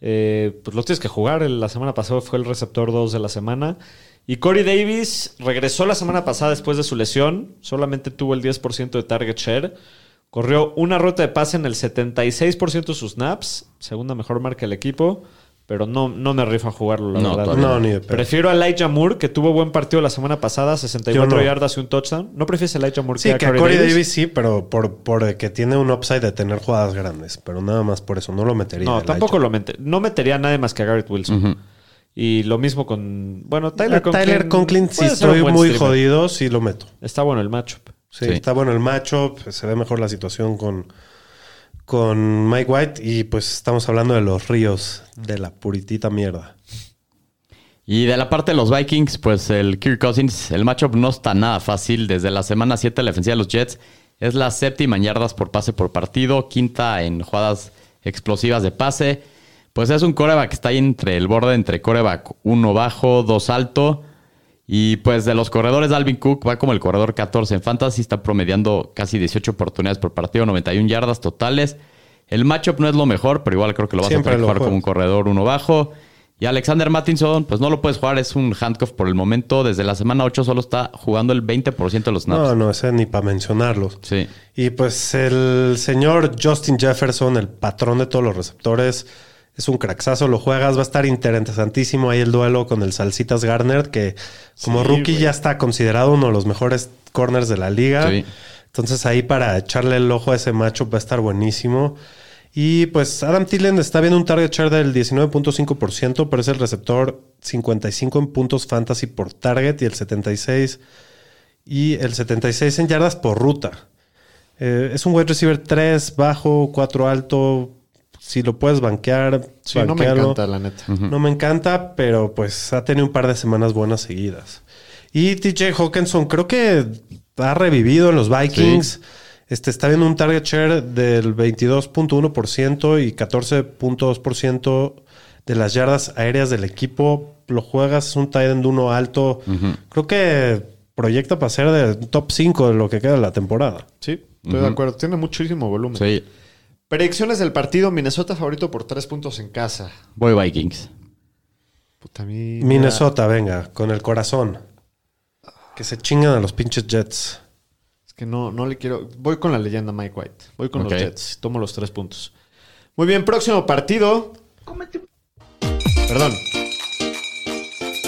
Eh, pues lo tienes que jugar. El- La semana pasada fue el receptor 2 de la semana. Y Corey Davis regresó la semana pasada después de su lesión. Solamente tuvo el 10% de target share. Corrió una ruta de pase en el 76% de sus snaps. Segunda mejor marca del equipo. pero no, no me rifa jugarlo, la No, verdad. No, ni de pedo. Prefiero a Elijah Moore, que tuvo buen partido la semana pasada, 64 Yo no. yardas y un touchdown. ¿No prefieres a Elijah Moore Sí, que a que a Corey Corey Davis? Davis? sí, pero por, por que tiene un upside de tener jugadas grandes. Pero nada más por eso, no lo metería. No, tampoco Elijah. lo metería. No metería a nadie más que a Garrett Wilson. Ujú. Y lo mismo con... Bueno, Tyler Conklin... Tyler Conklin, si estoy muy streamer. jodido, sí lo meto. Está bueno el matchup. Sí, Sí. está bueno el matchup, se ve mejor la situación con, con Mike White y pues estamos hablando de los ríos de la puritita mierda. Y de la parte de los Vikings, pues el Kirk Cousins, el matchup no está nada fácil. Desde la semana 7 la defensiva de los Jets es la séptima en yardas por pase por partido, quinta en jugadas explosivas de pase. Pues es un coreback que está ahí entre el borde entre coreback 1 bajo, 2 alto. Y pues de los corredores, Alvin Cook va como el corredor 14 en fantasy, está promediando casi 18 oportunidades por partido, 91 yardas totales. El matchup no es lo mejor, pero igual creo que lo vas Siempre a lo jugar como un corredor uno bajo. Y Alexander Mattinson, pues no lo puedes jugar, es un handcuff por el momento. Desde la semana 8 solo está jugando el 20% de los snaps. No, no, ese ni para mencionarlos. Sí. Y pues el señor Justin Jefferson, el patrón de todos los receptores, es un cracksazo, lo juegas, va a estar interesantísimo ahí el duelo con el Salsitas Garner, que como Sí, rookie ya está considerado uno de los mejores corners de la liga. Sí. Entonces ahí para echarle el ojo a ese macho va a estar buenísimo. Y pues Adam Thielen está viendo un target share del 19.5%, pero es el receptor 55 en puntos fantasy por target y el 76 y el 76 en yardas por ruta. Eh, es un wide receiver 3 bajo, 4 alto. Si lo puedes banquear, Sí, no me encanta, la neta. No me encanta, pero pues ha tenido un par de semanas buenas seguidas. Y TJ Hawkinson creo que ha revivido en los Vikings. Este está viendo un target share del 22.1% y 14.2% de las yardas aéreas del equipo. Lo juegas, es un tight end uno alto. Creo que proyecta para ser de top 5 de lo que queda de la temporada. Sí, estoy de acuerdo. Tiene muchísimo volumen. Sí. Predicciones del partido. Minnesota favorito por tres puntos en casa. Voy Vikings. Puta, a mí... Minnesota, venga, con el corazón. Que se chingan a los pinches Jets. Es que no, no le quiero. Voy con la leyenda Mike White. Voy con los Jets. Tomo los tres puntos. Muy bien, próximo partido. Perdón.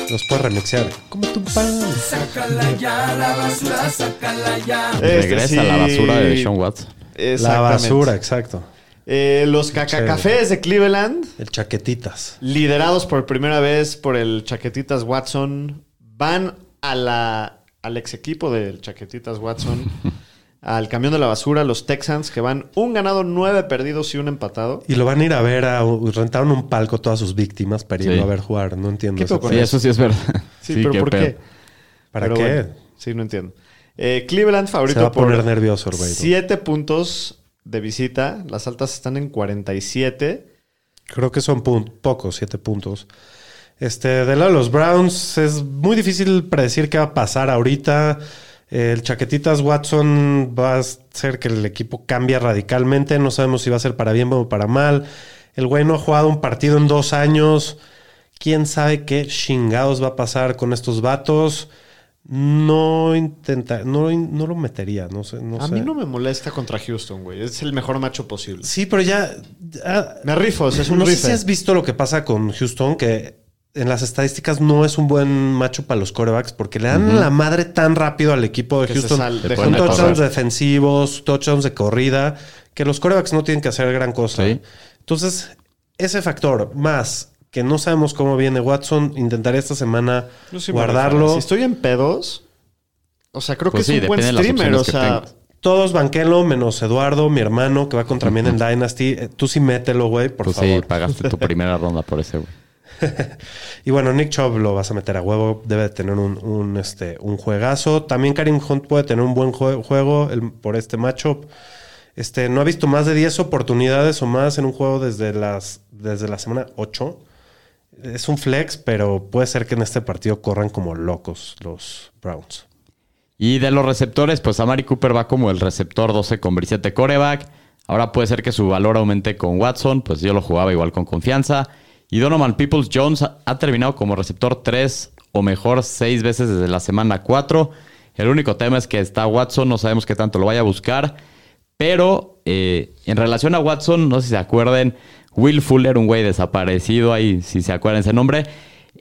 Los puedes remixear. Como tu pan. Este Regresa sí. la basura de Sean Watts. La basura, exacto. Eh, los cacacafés de Cleveland, El chaquetitas. liderados por primera vez por el Chaquetitas Watson, van a la, al ex equipo del Chaquetitas Watson, al camión de la basura, los Texans, que van un ganado, nueve perdidos y un empatado. Y lo van a ir a ver a. Rentaron un palco todas sus víctimas para irlo Sí. a ver jugar. No entiendo ¿Qué eso. Sí, eso sí es verdad. Sí, pero ¿por pedo. qué? ¿Para Pero qué? bueno, sí, no entiendo. Eh, Cleveland Se favorito va a poner por nervioso siete puntos de visita. Las altas están en 47. Creo que son pocos, siete puntos. Este, del lado de los Browns, es muy difícil predecir qué va a pasar ahorita. El Chaquetitas Watson va a hacer que el equipo cambie radicalmente. No sabemos si va a ser para bien o para mal. El güey no ha jugado un partido en dos años. Quién sabe qué chingados va a pasar con estos vatos. No intenta, no, no lo metería, no sé, no a sé. mí no me molesta contra Houston, güey. Es el mejor macho posible. Sí, pero ya, ya- Me rifo, o sea, es un no sé si has visto lo que pasa con Houston, que en las estadísticas no es un buen macho para los corebacks porque le dan la madre tan rápido al equipo de Que Houston. de touchdowns defensivos, touchdowns de corrida, que los corebacks no tienen que hacer gran cosa. Sí. Entonces, ese factor, más que no sabemos cómo viene Watson, intentaré esta semana sí guardarlo. Si estoy en pedos, o sea, creo Pues que sí, es un buen streamer. O sea. Todos banquenlo, menos Eduardo, mi hermano, que va contra mí en el Dynasty. Eh, Tú sí mételo, güey, por Pues favor. sí, pagaste tu primera ronda por ese, güey. Y bueno, Nick Chubb lo vas a meter a huevo. Debe de tener un, un, este, un juegazo. También Karim Hunt puede tener un buen jue- juego el- por este matchup. Este, no ha visto más de 10 oportunidades o más en un juego desde, las, desde la semana 8. Es un flex, pero puede ser que en este partido corran como locos los Browns. Y de los receptores, pues Amari Cooper va como el receptor 12 con Brissette coreback. Ahora puede ser que su valor aumente con Watson, pues yo lo jugaba igual con confianza. Y Donovan Peoples Jones ha- terminado como receptor 3 o mejor 6 veces desde la semana 4. El único tema es que está Watson, no sabemos qué tanto lo vaya a buscar. Pero eh, en relación a Watson, no sé si se acuerden, Will Fuller, un güey desaparecido ahí, si se acuerdan ese nombre.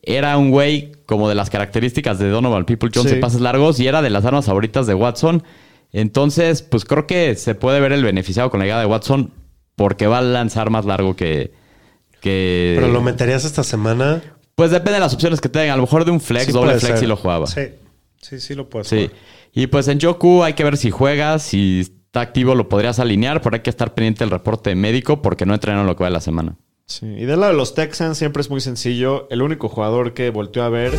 Era un güey como de las características de Donovan People Jones Sí. en pases largos y era de las armas favoritas de Watson. Entonces, pues creo que se puede ver el beneficiado con la llegada de Watson porque va a lanzar más largo que... que Pero lo meterías esta semana. Pues depende de las opciones que tengan. A lo mejor de un flex, Sí doble flex ser. y lo jugaba. Sí, sí, sí lo puedes Sí. jugar. Y pues en Yoku hay que ver si juega, si está activo lo podrías alinear, pero hay que estar pendiente del reporte médico porque no entrenan lo que va de la semana. Sí, y del lado de los Texans siempre es muy sencillo. El único jugador que volteó a ver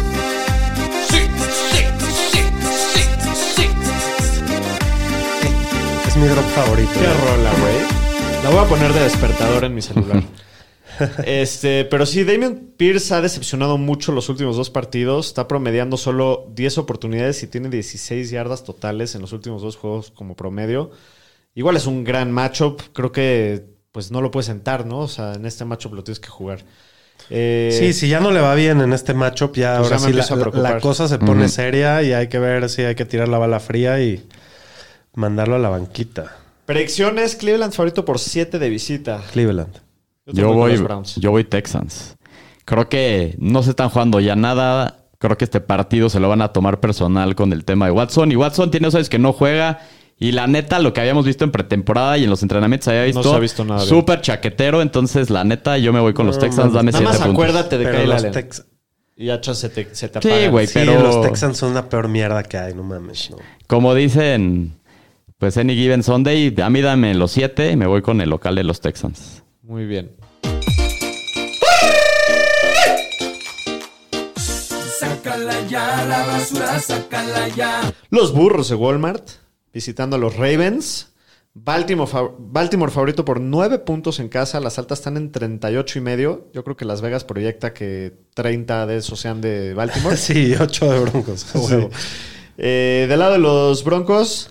Es mi drop favorito. Qué rola, güey. La voy a poner de despertador en mi celular. este, pero sí, Damian Pierce ha decepcionado mucho los últimos dos partidos. Está promediando solo 10 oportunidades y tiene 16 yardas totales en los últimos dos juegos como promedio. Igual es un gran matchup. Creo que pues no lo puedes sentar, ¿no? O sea, en este matchup lo tienes que jugar. Eh, Sí, si ya no le va bien en este matchup, ya Pues ahora ya sí la, la cosa se pone seria y hay que ver si hay que tirar la bala fría y mandarlo a la banquita. Predicciones: Cleveland favorito por 7 de visita. Cleveland. Yo, voy, yo voy Texans. Creo que no se están jugando ya nada. Creo que este partido se lo van a tomar personal con el tema de Watson. Y Watson tiene sabes que no juega. Y la neta, lo que habíamos visto en pretemporada y en los entrenamientos había visto. se ha visto nada. Súper chaquetero. Entonces, la neta, yo me voy con los Texans. Dame Nada 7 más puntos. acuérdate de Pero Kyle los Allen. Y ya se te, se te Sí, güey, sí, pero- los Texans son la peor mierda que hay, no mames. No. Como dicen, pues Any Given Sunday, a mí dame los 7. Me voy con el local de los Texans. Muy bien. Sácala ya, la basura, sácala ya. Los burros de Walmart visitando a los Ravens. Baltimore, Baltimore favorito por 9 puntos en casa. Las altas están en 38 y medio. Yo creo que Las Vegas proyecta que 30 de esos sean de Baltimore. Sí, ocho de broncos. huevo. Eh, del lado de los Broncos,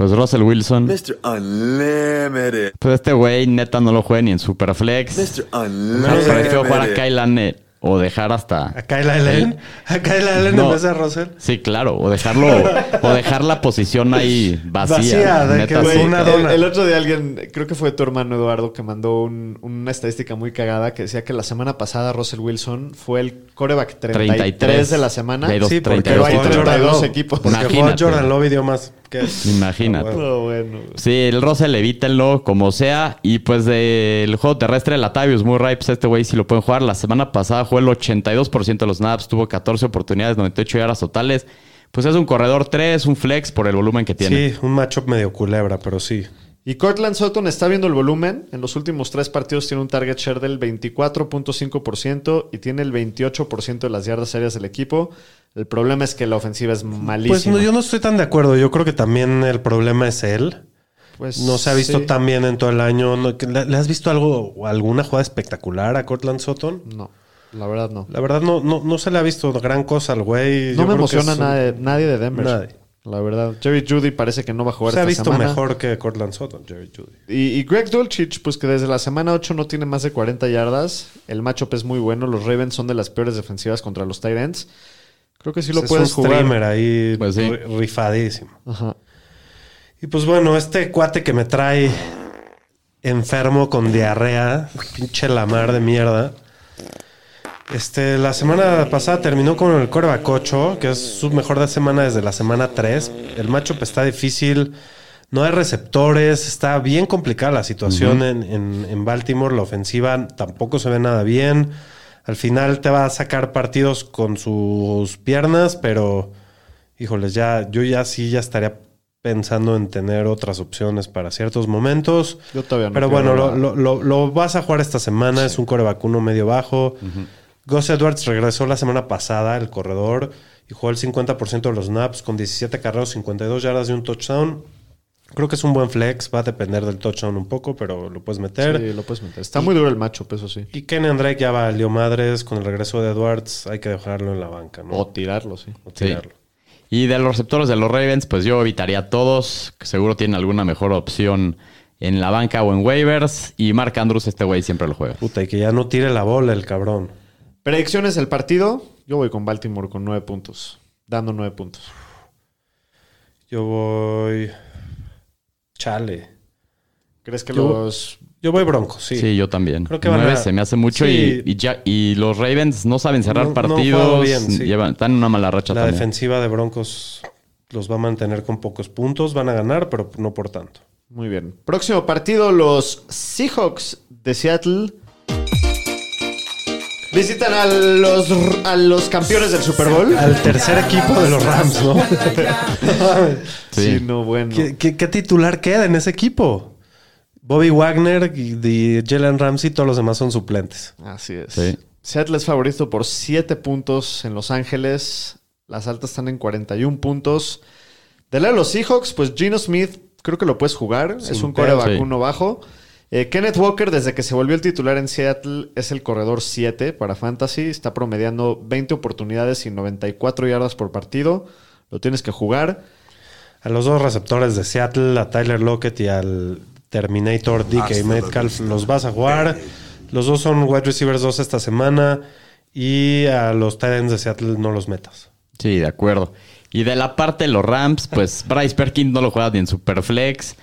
Pues Russell Wilson. Mr. Unlimited. Pues este güey neta no lo juega ni en Superflex. Mr. Sea, prefiero jugar a Unlimited. Kyle o dejar hasta... ¿A Kyle Allen? ¿A Kyle Allen No. en vez de Russell? Sí, claro. O dejarlo... o dejar la posición ahí vacía. Vacía, de que Neta, sí. una el, dona. el otro día alguien, creo que fue tu hermano Eduardo, que mandó un- una estadística muy cagada que decía que la semana pasada Russell Wilson fue el coreback 33, 33 de la semana. dos- Sí, porque 32 hay jugó titulares. Jordan 32 Love. equipos. Porque. Jordan Love dio más. Imagínate. Ah, bueno. No, bueno. Sí, el Russell evítenlo como sea. Y pues del juego terrestre, Latavius Murray, pues este güey sí lo pueden jugar. La semana pasada jugó el 82% de los snaps, tuvo 14 oportunidades, 98 yardas totales. Pues es un corredor 3, un flex por el volumen que tiene. Sí, un matchup medio culebra, pero sí. Y Cortland Sutton está viendo el volumen. En los últimos tres partidos tiene un target share del 24.5% y tiene el 28% de las yardas aéreas del equipo. El problema es que la ofensiva es malísima. Pues no, yo no estoy tan de acuerdo. Yo creo que también el problema es él. Pues, No se ha visto sí. tan bien en todo el año. ¿Le, le has visto algo o alguna jugada espectacular a Cortland Sutton? No, la verdad no. La verdad no, no, no se le ha visto gran cosa al güey. No Yo me emociona un- nadie, nadie de Denver. Nadie. La verdad. Jerry Judy parece que no va a jugar Se ha visto semana. mejor que Cortland Sutton, Jerry Judy. Y, y Greg Dulcich, pues que desde la semana 8 no tiene más de 40 yardas. El matchup es muy bueno. Los Ravens son de las peores defensivas contra los Titans. Creo que sí lo es puedes un jugar. streamer ahí Pues sí. ri- rifadísimo. Ajá. Y pues bueno, este cuate que me trae enfermo con diarrea, pinche lamar de mierda. Este, la semana pasada terminó con el coreback 8, que es su mejor de semana desde la semana 3. El matchup está difícil, no hay receptores, está bien complicada la situación en, en- en Baltimore. La ofensiva tampoco se ve nada bien. Al final te va a sacar partidos con sus piernas, pero híjoles, ya, yo ya sí ya estaría pensando en tener otras opciones para ciertos momentos. Yo todavía no. Pero bueno, lo, lo- lo- lo vas a jugar esta semana. Es un core vacuno medio bajo. Gus Edwards regresó la semana pasada, el corredor, y jugó el 50% de los snaps con 17 carreros, 52 yardas y un touchdown. Creo que es un buen flex. Va a depender del touchdown un poco, pero lo puedes meter. Sí, lo puedes meter. Está muy duro el matchup, eso sí. Y Kenny Drake ya valió madres. Con el regreso de Edwards hay que dejarlo en la banca, ¿no? O tirarlo, sí. O Sí. tirarlo. Y de los receptores de los Ravens, pues yo evitaría a todos. que Seguro tienen alguna mejor opción en la banca o en waivers. Y Mark Andrews, este güey siempre lo juega. Puta, y que ya no tire la bola el cabrón. Predicciones del partido. Yo voy con Baltimore con 9 puntos. Dando 9 puntos. Yo voy. Chale. ¿Crees que Yo- los Yo voy Broncos, sí. Sí, yo también. Creo que van Nueve a- se me hace mucho Sí. y, y ya, y los Ravens no saben cerrar No- partidos. jugado bien, sí. llevan- están en una mala racha La también. defensiva de Broncos los va a mantener con pocos puntos. Van a ganar, pero no por tanto. Muy bien. Próximo partido, los Seahawks de Seattle. Visitan a los, a los campeones del Super Bowl. Al tercer equipo de los Rams, ¿no? Sí. Sí, no, bueno. ¿Qué, qué- qué titular queda en ese equipo? Bobby Wagner y Jalen Ramsey, todos los demás son suplentes. Así es. Sí. Seattle es favorito por 7 puntos en Los Ángeles. Las altas están en 41 puntos. Del lado de los Seahawks, pues Gino Smith creo que lo puedes jugar. es un core sí. vacuno bajo. Eh, Kenneth Walker, desde que se volvió el titular en Seattle, es el corredor 7 para Fantasy. Está promediando 20 oportunidades y 94 yardas por partido. Lo tienes que jugar. A los dos receptores de Seattle, a Tyler Lockett y al Terminator DK Metcalf, los vas a jugar. Los dos son wide receivers 2 esta semana. Y a los Titans de Seattle no los metas. Sí, de acuerdo. Y de la parte de los Rams, pues Bryce Perkins no lo juega ni en Superflex.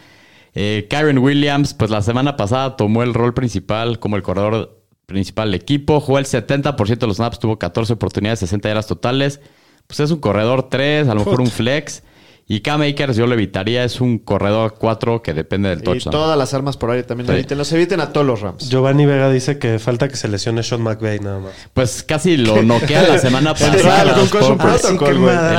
Eh, Kyron Williams, pues la semana pasada tomó el rol principal como el corredor principal del equipo. Jugó el 70% de los snaps, tuvo 14 oportunidades, 60 yardas totales. Pues es un corredor 3, a lo mejor un flex. Y K-Makers yo lo evitaría, es un corredor 4 que depende del Y touchdown. todas las armas por aire también. Sí. Eviten, los eviten a todos los Rams. Giovanni Vega dice que falta que se lesione Sean McVay nada más. Pues casi lo noquea la semana pasada.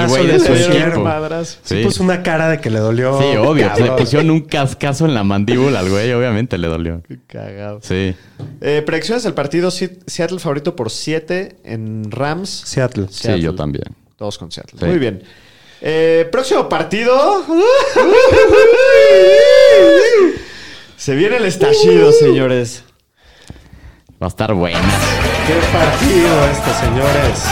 El güey de su equipo. Sí. Sí. puso una cara de que le dolió. Sí, obvio. le cabrón. pusieron un cascazo en la mandíbula al güey, obviamente le dolió. Qué cagado. Sí. Eh, predicciones del partido: Seattle favorito por 7 en Rams. Seattle. Sí, yo también. Todos con Seattle. Sí. Muy bien. Eh, próximo partido. Se viene el estallido, señores. Va a estar bueno. Qué partido este, señores.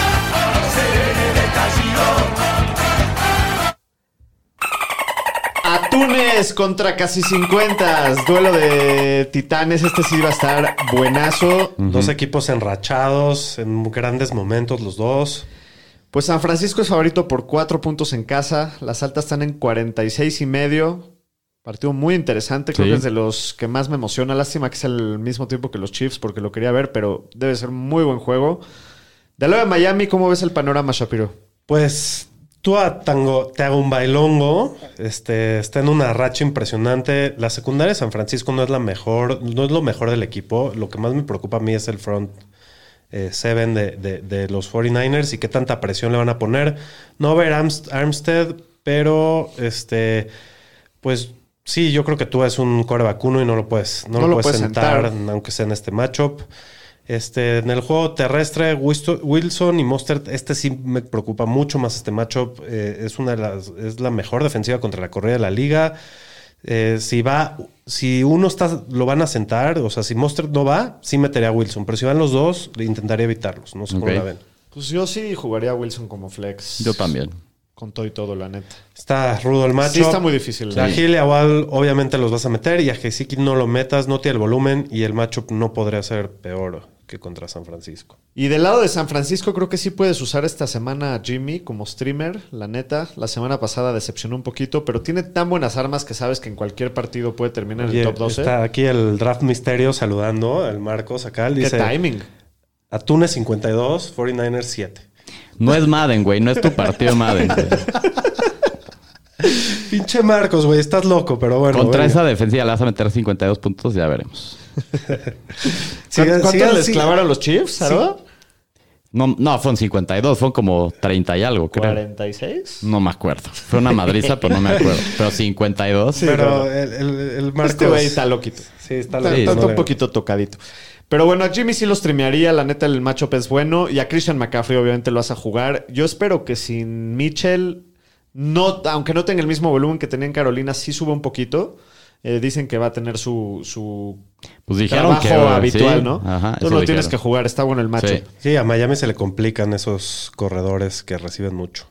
Atunes contra casi 50. Duelo de titanes. Este sí va a estar buenazo. Dos equipos enrachados, en grandes momentos los dos. Pues San Francisco es favorito por 4 puntos en casa. Las altas están en 46 y medio. Partido muy interesante. Creo Sí. que es de los que más me emociona. Lástima que es el mismo tiempo que los Chiefs porque lo quería ver, pero debe ser muy buen juego. Del lado de Miami, ¿cómo ves el panorama, Shapiro? Pues tú a Tango, te hago un bailongo. Este, está en una racha impresionante. La secundaria de San Francisco no es la mejor, no es lo mejor del equipo. Lo que más me preocupa a mí es el front eh, seven de, de- de los 49ers y qué tanta presión le van a poner. No ver Arms- Armstead, pero este, pues sí, yo creo que tú es un core vacuno y no lo puedes, no, No lo, puedes puedes sentar, sentar. aunque sea en este matchup. Este, en el juego terrestre, Wilson y Mostert, este sí me preocupa mucho más este matchup. Eh, es una de las, es la mejor defensiva contra la corrida de la liga. Eh, si va, si uno está, lo van a sentar, o sea, si Mostert no va, sí metería a Wilson, pero si van los dos, intentaría evitarlos. No sé Ok. cómo la ven. Pues yo sí jugaría a Wilson como flex. Yo también. Con todo y todo, la neta. Está rudo el matchup. Sí, está muy difícil. A Gil y a Wall obviamente los vas a meter y a Gesicki no lo metas, no tiene el volumen y el matchup no podría ser peor que contra San Francisco. Y del lado de San Francisco, creo que sí puedes usar esta semana a Jimmy como streamer, la neta. La semana pasada decepcionó un poquito, pero tiene tan buenas armas que sabes que en cualquier partido puede terminar en Oye, el top 12. Está aquí el Draft Misterio saludando al Marcos acá. Él ¿Qué dice timing? Atunes 52, 49ers 7. No es Madden, güey. No es tu partido Madden. Pinche Marcos, güey, estás loco, pero bueno. Contra venga. esa defensiva le vas a meter 52 puntos, ya veremos. ¿Cuánto sigan- les sigan- clavaron los Chiefs, Aro? No, no, fueron 52, fueron como 30 y algo, creo. ¿46? No me acuerdo. Fue una madriza, pero no me acuerdo. Pero 52. Pero el, el, el Marcos. Este güey está loquito. Sí, está Está, loco. está no un poquito tocadito. Pero bueno, a Jimmy sí lo streamearía. La neta, el matchup es bueno. Y a Christian McCaffrey, obviamente, lo vas a jugar. Yo espero que sin Mitchell, no, aunque no tenga el mismo volumen que tenía en Carolina, sí suba un poquito. Eh, dicen que va a tener su, su Pues dijeron trabajo que habitual, sí. ¿no? Ajá, Entonces eso lo tienes dijeron. que jugar. Está bueno el. Sí. Sí, a Miami se le complican esos corredores que reciben mucho.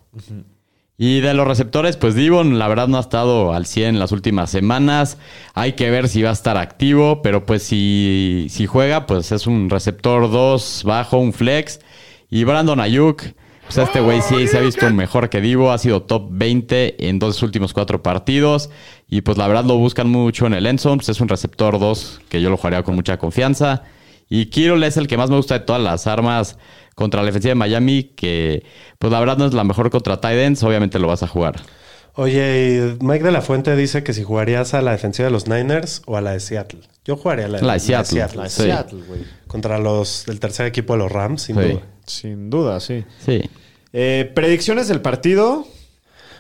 Y de los receptores, pues Divon, la verdad no ha estado al 100 en las últimas semanas. Hay que ver si va a estar activo, pero pues si, si juega, pues es un receptor 2 bajo, un flex. Y Brandon Ayuk, pues este güey sí se ha visto mejor que Divo, ha sido top 20 en dos últimos cuatro partidos. Y pues la verdad lo buscan mucho en el endzone. Pues es un receptor 2 que yo lo jugaría con mucha confianza. Y Kirol es el que más me gusta de todas las armas contra la defensiva de Miami. Que pues la verdad no es la mejor contra Titans. Obviamente lo vas a jugar. Oye, y Mike de la Fuente dice que si jugarías a la defensiva de los Niners o a la de Seattle. Yo jugaría a la, La de Seattle. La de. Seattle, güey. Contra los del tercer equipo de los Rams, sin Sí. duda. Sin duda, sí. Sí. Eh, predicciones del partido.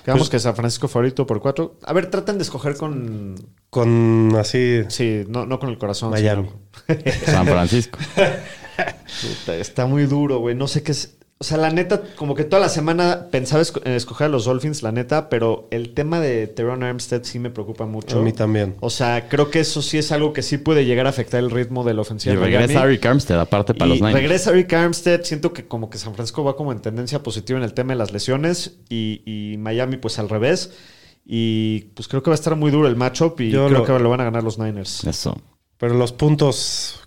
Quedamos Pues- que San Francisco favorito por cuatro. A ver, traten de escoger con. Con así Sí, no, no con el corazón. Miami. sino- San Francisco. Está muy duro, güey. No sé qué es. O sea, la neta, como que toda la semana pensaba en escoger a los Dolphins, la neta, pero el tema de Teron Armstead sí me preocupa mucho. A mí también. O sea, creo que eso sí es algo que sí puede llegar a afectar el ritmo de la ofensiva. Y regresa Eric Armstead, aparte para Y los Niners. regresa Rick Armstead. Siento que como que San Francisco va como en tendencia positiva en el tema de las lesiones y, y Miami pues al revés. Y pues creo que va a estar muy duro el matchup y Yo creo lo- que lo van a ganar los Niners. Eso. Pero los puntos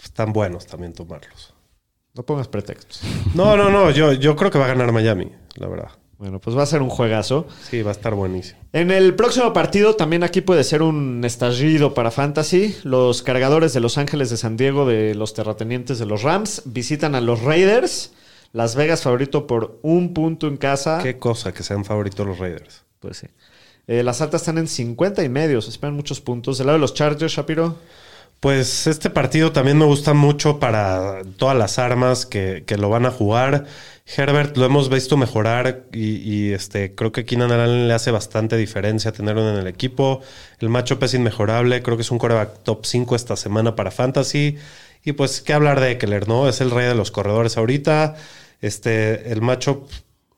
están buenos también tomarlos. No pongas pretextos. No, no, no. Yo, yo creo que va a ganar Miami, la verdad. Bueno, pues va a ser un juegazo. Sí, va a estar buenísimo. En el próximo partido también aquí puede ser un estallido para Fantasy. Los cargadores de Los Ángeles de San Diego de los terratenientes de los Rams visitan a los Raiders. Las Vegas favorito por un punto en casa. Qué cosa que sean favoritos los Raiders. Pues sí. Eh, las altas están en 50 y medio. Se esperan muchos puntos. Del lado de los Chargers, Shapiro. Pues este partido también me gusta mucho para todas las armas que, que lo van a jugar. Herbert lo hemos visto mejorar y, este creo que Keenan Allen le hace bastante diferencia tenerlo en el equipo. El matchup es inmejorable. Creo que es un coreback top 5 esta semana para Fantasy. Y pues, ¿qué hablar de Eckler, no? Es el rey de los corredores ahorita. Este, el matchup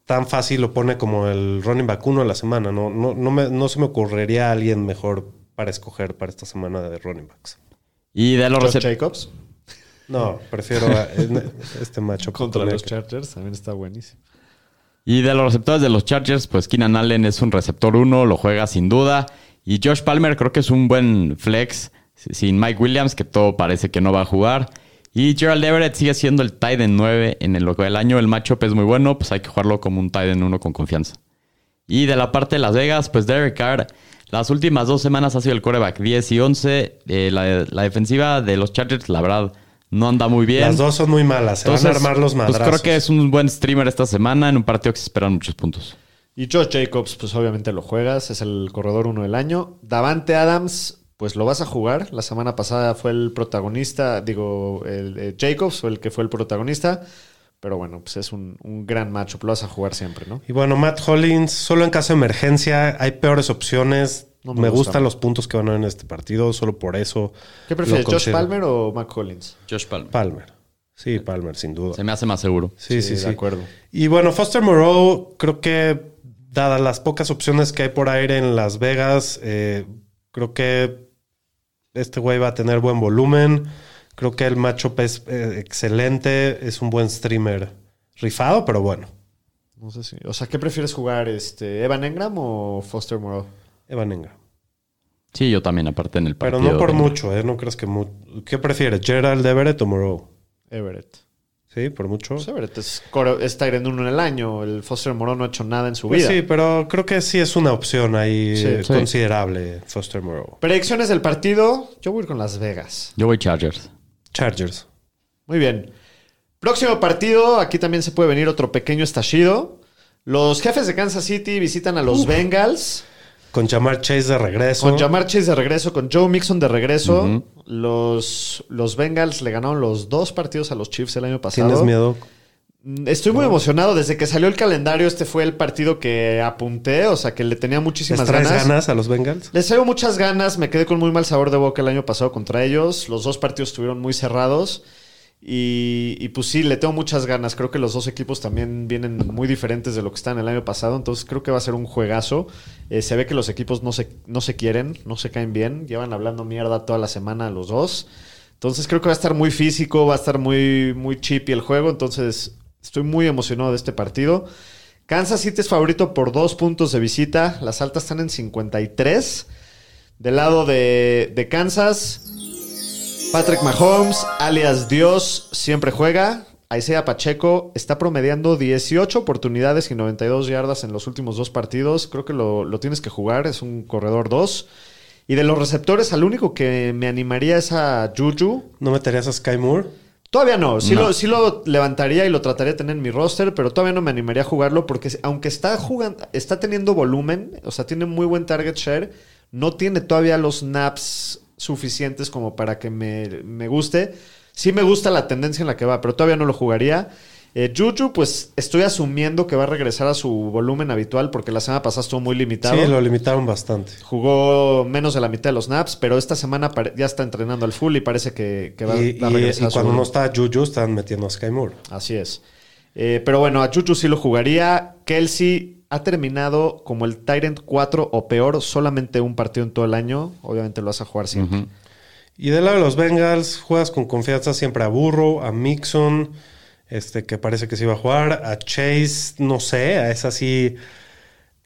tan fácil lo pone como el running back uno de la semana. No, no, no, me- no se me ocurriría alguien mejor para escoger para esta semana de running backs. Y de los receptores. Jacobs. No, prefiero a- en- este macho Contra los Chargers. También está buenísimo. Y de los receptores de los Chargers, pues Keenan Allen es un receptor 1, lo juega sin duda. Y Josh Palmer creo que es un buen flex sin Mike Williams, que todo parece que no va a jugar. Y Gerald Everett sigue siendo el tight end 9 en el, del año. El matchup es muy bueno, pues hay que jugarlo como un tight end 1 con confianza. Y de la parte de Las Vegas, pues Derek Carr, las últimas dos semanas ha sido el quarterback 10 y 11. Eh, la, la defensiva de los Chargers, la verdad, no anda muy bien. Las dos son muy malas. Se van a armar los pues creo que es un buen streamer esta semana en un partido que se esperan muchos puntos. Y Josh Jacobs, pues obviamente lo juegas. Es el corredor uno del año. Davante Adams, pues lo vas a jugar. La semana pasada fue el protagonista. Digo, el, eh, Jacobs fue el que fue el protagonista. Pero bueno, pues es un, un gran matchup. Lo vas a jugar siempre, ¿no? Y bueno, Matt Hollins, solo en caso de emergencia hay peores opciones. No me me gusta. gustan los puntos que van en este partido, solo por eso. ¿Qué prefieres, Josh considero. Palmer o Mac Collins? Josh Palmer. Palmer. Sí, Palmer, sin duda. Se me hace más seguro. Sí, sí, sí. de acuerdo. Y bueno, Foster Moreau, creo que dadas las pocas opciones que hay por aire en Las Vegas, eh, creo que este güey va a tener buen volumen. Creo que el matchup es eh, excelente. Es un buen streamer. Rifado, pero bueno. No sé si. O sea, ¿qué prefieres jugar? Este, ¿Evan Engram o Foster Moreau? Evan Engram. Sí, yo también, aparte en el Pero partido. no por de- mucho, ¿eh? No crees que... mu- ¿Qué prefieres? ¿Gerald Everett o Moreau? Everett. Sí, por mucho. Pues Everett es, es Tyrant uno en el año. El Foster Moreau no ha hecho nada en su Pues vida. sí, pero creo que sí es una opción ahí Sí, sí. considerable, Foster Moreau. Predicciones del partido. Yo voy a ir con Las Vegas. Yo voy Chargers. Chargers. Muy bien. Próximo partido, aquí también se puede venir otro pequeño estallido. Los jefes de Kansas City visitan a los Bengals. Con Jamar Chase de regreso. Con Jamar Chase de regreso, con Joe Mixon de regreso. los, los Bengals le ganaron los dos partidos a los Chiefs el año pasado. ¿Tienes miedo? Mm, Estoy muy emocionado. Desde que salió el calendario, este fue el partido que apunté. O sea, que le tenía ¿Les muchísimas traes ganas. ganas a los Bengals? Les traigo muchas ganas. Me quedé con muy mal sabor de boca el año pasado contra ellos. Los dos partidos estuvieron muy cerrados. Y, y pues sí, le tengo muchas ganas. Creo que los dos equipos también vienen muy diferentes de lo que están el año pasado. Entonces creo que va a ser un juegazo. Eh, se ve que los equipos no se, no se quieren, no se caen bien. Llevan hablando mierda toda la semana los dos. Entonces creo que va a estar muy físico, va a estar muy, muy chippy el juego. Entonces estoy muy emocionado de este partido. Kansas City es favorito por dos puntos de visita. Las altas están en 53. Del lado de, de Kansas, Patrick Mahomes, alias Dios, siempre juega. Isaiah Pacheco está promediando 18 oportunidades y 92 yardas en los últimos dos partidos. Creo que lo, lo tienes que jugar, es un corredor 2. Y de los receptores, al único que me animaría es a Juju. ¿No meterías a Sky Moore? Todavía no, sí, No. Lo, sí lo levantaría y lo trataría de tener en mi roster, pero todavía no me animaría a jugarlo porque aunque está jugando, está teniendo volumen, o sea, tiene muy buen target share, no tiene todavía los naps suficientes como para que me, me guste. Sí me gusta la tendencia en la que va, pero todavía no lo jugaría. Eh, Juju, pues estoy asumiendo que va a regresar a su volumen habitual porque la semana pasada estuvo muy limitado. Sí, lo limitaron bastante. Jugó menos de la mitad de los naps, pero esta semana ya está entrenando al full y parece que, que va, y, va a y- regresar y a su cuando no está Juju, están metiendo a Sky Moore. Así es. Eh, pero bueno, a Chuchu sí lo jugaría. Kelsey ha terminado como el Tyrant 4 o peor, solamente un partido en todo el año. Obviamente lo vas a jugar siempre. Y del lado de los Bengals, juegas con confianza siempre a Burrow, a Mixon, este que parece que sí va a jugar, a Chase, no sé, a esa sí.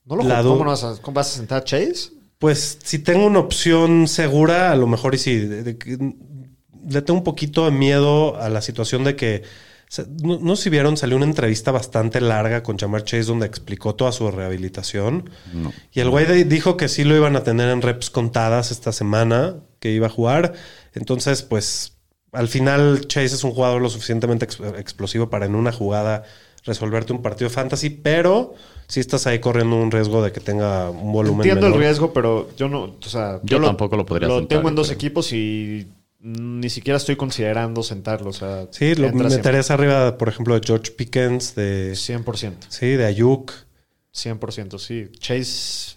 ¿No lo La? ¿Cómo no vas a, cómo vas a sentar a Chase? Pues si tengo una opción segura, a lo mejor y sí. de- de que- le tengo un poquito de miedo a la situación de que. No, no sé si vieron, salió una entrevista bastante larga con Jamar Chase donde explicó toda su rehabilitación. No. Y el güey dijo que sí lo iban a tener en reps contadas esta semana, que iba a jugar. Entonces, pues al final Chase es un jugador lo suficientemente ex- explosivo para en una jugada resolverte un partido de fantasy, pero si estás ahí corriendo un riesgo de que tenga un volumen Entiendo el riesgo, pero yo no. O sea, Yo tampoco lo podría Lo sentar, tengo en dos creo. equipos y ni siquiera estoy considerando sentarlo. O sea, Sí, lo meterías arriba, por ejemplo, de George Pickens, de, 100%. sí, de Ayuk. 100%, sí. Chase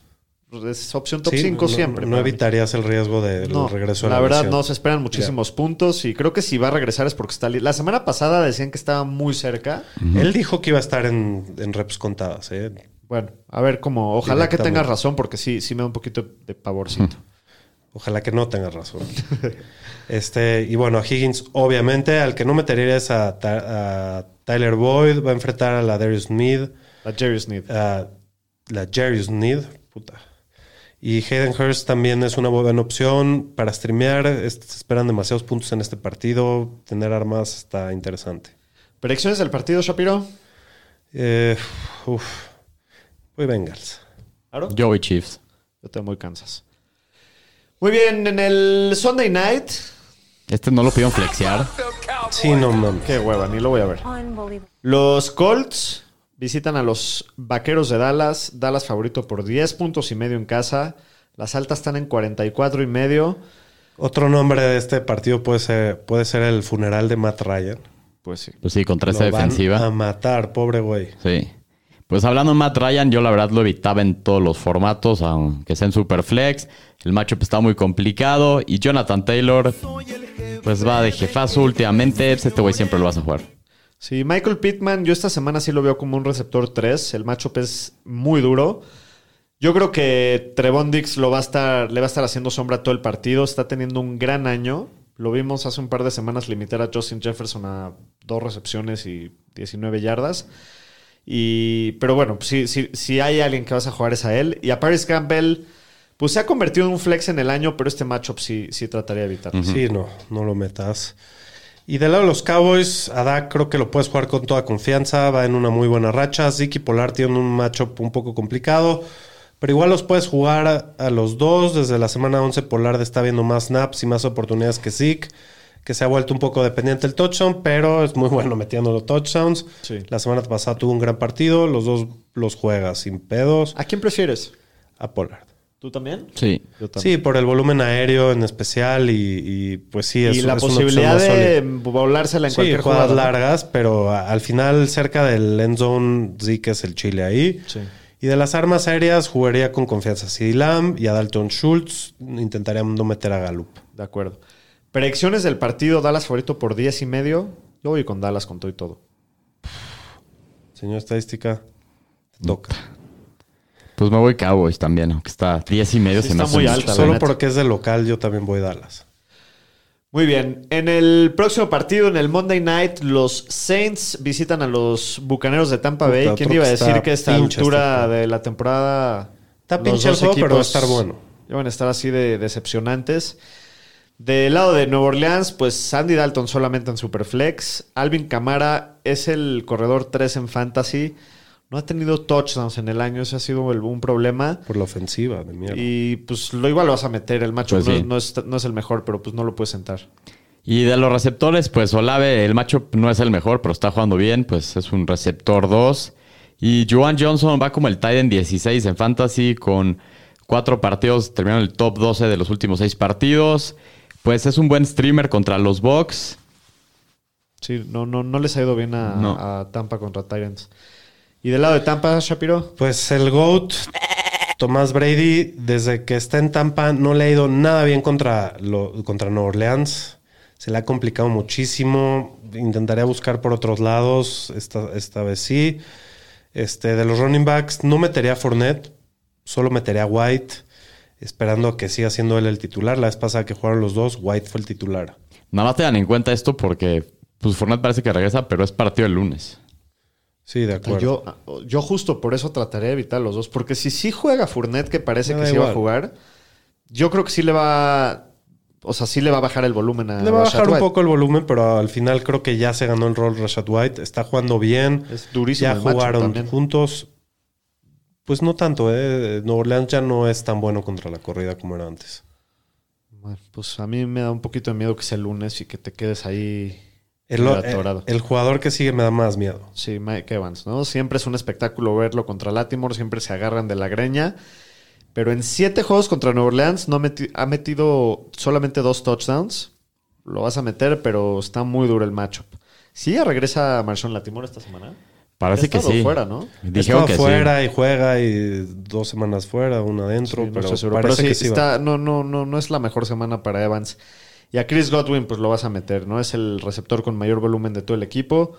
es opción top Sí, 5 no- siempre. No, mí. evitarías el riesgo del No, regreso a la, la, verdad no se esperan muchísimos puntos y creo que si va a regresar es porque está la semana pasada decían que estaba muy cerca Él dijo que iba a estar en, en reps contadas. ¿eh? bueno a ver cómo ojalá que tengas razón porque sí sí me da un poquito de pavorcito Ojalá que no tengas razón. este, y bueno, a Higgins, obviamente, al que no metería es a, Tyler Boyd, va a enfrentar a la Darius Need, la Jerry Smith a la Jarius Need, puta. Y Hayden Hurst también es una buena opción para streamear. Es- Se esperan demasiados puntos en este partido. Tener armas está interesante. predicciones del partido Shapiro Eh, uf. Voy Bengals. claro Joey Chiefs. yo te muy Kansas muy bien en el Sunday Night Este no lo pudieron flexear. Sí, no mames. qué hueva ni lo voy a ver los Colts visitan a los Vaqueros de Dallas Dallas favorito por 10 puntos y medio en casa las altas están en 44 y medio Otro nombre de este partido puede ser, puede ser el funeral de Matt Ryan. pues sí Pues sí, contra esa Lo van defensiva. A matar, pobre güey. Sí. Pues hablando de Matt Ryan, yo la verdad lo evitaba en todos los formatos, aunque sea en Superflex. El matchup está muy complicado. Y Jonathan Taylor, pues va de jefazo últimamente. Este güey siempre lo vas a jugar. Sí, Michael Pittman, yo esta semana sí lo veo como un receptor 3. El matchup es muy duro. Yo creo que Trevon Dix lo va a estar, le va a estar haciendo sombra todo el partido. Está teniendo un gran año. Lo vimos hace un par de semanas limitar a Justin Jefferson a dos recepciones y 19 yardas. Y, pero bueno, si, si, si hay alguien que vas a jugar es a él. Y a Paris Campbell, pues se ha convertido en un flex en el año, pero este matchup sí, sí trataría de evitar. Sí, no, no lo metas. Y del lado de los Cowboys, a Dak creo que lo puedes jugar con toda confianza. Va en una muy buena racha. Y Polar tienen un matchup un poco complicado. Pero igual los puedes jugar a, a los dos. Desde la semana 11 Polar está viendo más snaps y más oportunidades que Zeke. Que se ha vuelto un poco dependiente del touchdown, pero es muy bueno metiendo los touchdowns. Sí. La semana pasada tuvo un gran partido. Los dos los juegas sin pedos. ¿A quién prefieres? A Pollard. ¿Tú también? Sí. Yo también. Sí, por el volumen aéreo en especial y, y, pues sí, es, y la es una posibilidad más de sólida. volársela en Sí, cualquier jugadas jugada. ¿no? largas, pero al final cerca del end zone Zeke es el chile ahí. Sí. Y de las armas aéreas jugaría con confianza a CeeDee Lamb y a Dalton Schultz. Intentaría no meter a Gallup. De acuerdo. Predicciones del partido, Dallas favorito por 10 y medio. Yo voy con Dallas con todo y todo. Señor estadística, te toca. Pues me voy Cowboys también, aunque está 10 y medio. Sí, se me está hace muy mucho. alta. Solo porque es de local, yo también voy Dallas. Muy bien. En el próximo partido, en el Monday Night, los Saints visitan a los Bucaneros de Tampa Bay. ¿Quién iba a decir que a esta altura este de la temporada... Está los pinche el juego, pero va a estar bueno. Iban a estar así de decepcionantes. Del lado de Nueva Orleans, pues Sandy Dalton solamente en Superflex. Alvin Camara es el corredor 3 en Fantasy. No ha tenido touchdowns en el año, ese ha sido el- un problema. Por la ofensiva, de mierda. Y pues lo igual lo vas a meter. El macho Pues no, sí. no es, no es el mejor, pero pues no lo puedes sentar. Y de los receptores, pues Olave, el macho no es el mejor, pero está jugando bien, pues es un receptor 2. Y Juwan Johnson va como el Titan 16 en Fantasy con cuatro partidos, terminó en el top 12 de los últimos seis partidos. Pues es un buen streamer contra los Bucks. Sí, no, no, no les ha ido bien a, No. a Tampa contra Tyrants. Y del lado de Tampa, Shapiro. Pues el GOAT, Tomás Brady, desde que está en Tampa, no le ha ido nada bien contra, lo- contra Nueva Orleans. Se le ha complicado muchísimo. Intentaría buscar por otros lados. Esta, esta vez sí. Este, de los running backs, no metería a Fournette. Solo metería a White. Esperando que siga siendo él el titular. La vez pasada que jugaron los dos, White fue el titular. Nada más tengan en cuenta esto porque pues Fournette parece que regresa, pero es partido el lunes. Sí, de acuerdo. Yo, yo justo por eso trataré de evitar los dos. Porque si sí juega Fournette, que parece que sí va a jugar, yo creo que sí le va. O sea, sí le va a bajar el volumen a Le va a Rashad bajar un poco el volumen, pero al final creo que ya se ganó el rol Rashad White. Está jugando bien. Es durísimo Ya el jugaron también. juntos. Pues no tanto, ¿eh? Nueva Orleans ya no es tan bueno contra la corrida como era antes. Bueno, pues a mí me da un poquito de miedo que sea el lunes y que te quedes ahí El, eh, atorado. el jugador que sigue me da más miedo. Sí, Mike Evans, ¿no? Siempre es un espectáculo verlo contra Latimore, siempre se agarran de la greña. Pero en siete juegos contra Nueva Orleans no meti- ha metido solamente dos touchdowns. Lo vas a meter, pero está muy duro el matchup. ¿Sí ya regresa Marshawn Latimore esta semana? Parece Ha que estado sí. fuera, ¿no? Dijeron que sí. fuera y juega y dos semanas fuera, una adentro, Sí, no pero seguro. parece Pero que sí, sí está, no, no, no, no es la mejor semana para Evans. Y a Chris Godwin, pues lo vas a meter, ¿no? Es el receptor con mayor volumen de todo el equipo.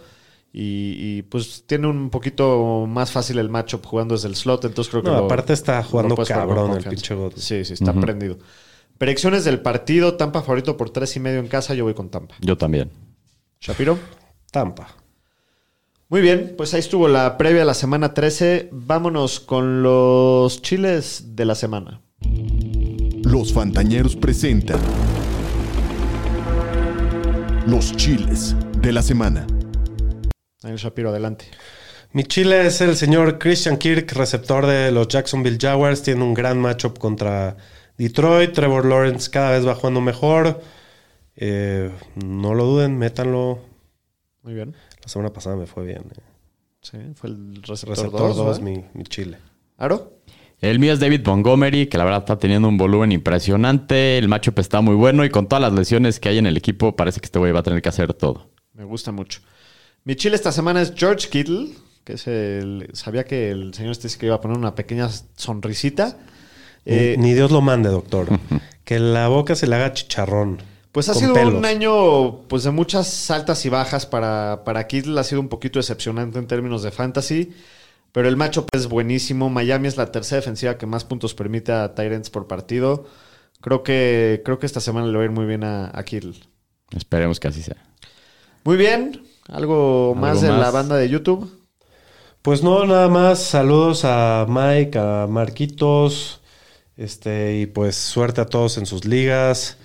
Y, y, pues tiene un poquito más fácil el matchup jugando desde el slot. Entonces creo que. No, lo- aparte está jugando cabrón el pinche Godwin. Sí, sí, está prendido. Predicciones del partido: Tampa favorito por tres y medio en casa. Yo voy con Tampa. Yo también. Shapiro. Tampa. Muy bien, pues ahí estuvo la previa a la semana 13. Vámonos con los chiles de la semana. Los Fantañeros presentan Los Chiles de la Semana. Daniel Shapiro, adelante. Mi chile es el señor Christian Kirk, receptor de los Jacksonville Jaguars. Tiene un gran matchup contra Detroit. Trevor Lawrence cada vez va jugando mejor. Eh, no lo duden, métanlo. Muy bien. La semana pasada me fue bien. eh. Sí, fue el receptor, Receptor 2. 2, mi, mi chile. ¿Aro? El mío es David Montgomery, que la verdad está teniendo un volumen impresionante. El matchup está muy bueno y con todas las lesiones que hay en el equipo, parece que este güey va a tener que hacer todo. Me gusta mucho. Mi chile esta semana es George Kittle, que es el. Sabía que el señor este dice que iba a poner una pequeña sonrisita. Ni- Eh, Ni, Dios lo mande, doctor. que la boca se le haga chicharrón. Pues ha sido pelos. un año pues de muchas altas y bajas para, para Kittle. Ha sido un poquito decepcionante en términos de fantasy. Pero el matchup es buenísimo. Miami es la tercera defensiva que más puntos permite a Tyrants por partido. Creo que, creo que esta semana le va a ir muy bien a, a Kittle. Esperemos que así sea. Muy bien. ¿Algo, más de más? la banda de YouTube? Pues no, nada más. Saludos a Mike, a Marquitos. Este, y pues suerte a todos en sus ligas.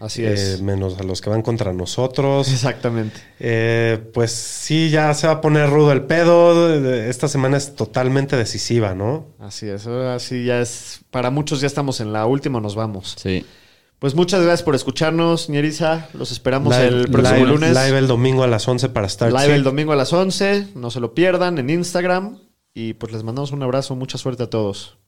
Así eh, es. menos a los que van contra nosotros. Exactamente. Eh, pues sí, ya se va a poner rudo el pedo. Esta semana es totalmente decisiva, ¿no? Así es. Ahora sí ya es. Para muchos ya estamos en la última, nos vamos. Sí. Pues muchas gracias por escucharnos, ñeriza. Los esperamos Live- el próximo live- lunes. Live el domingo a las 11 para Start Live el domingo a las 11. No se lo pierdan en Instagram. Y pues les mandamos un abrazo. Mucha suerte a todos.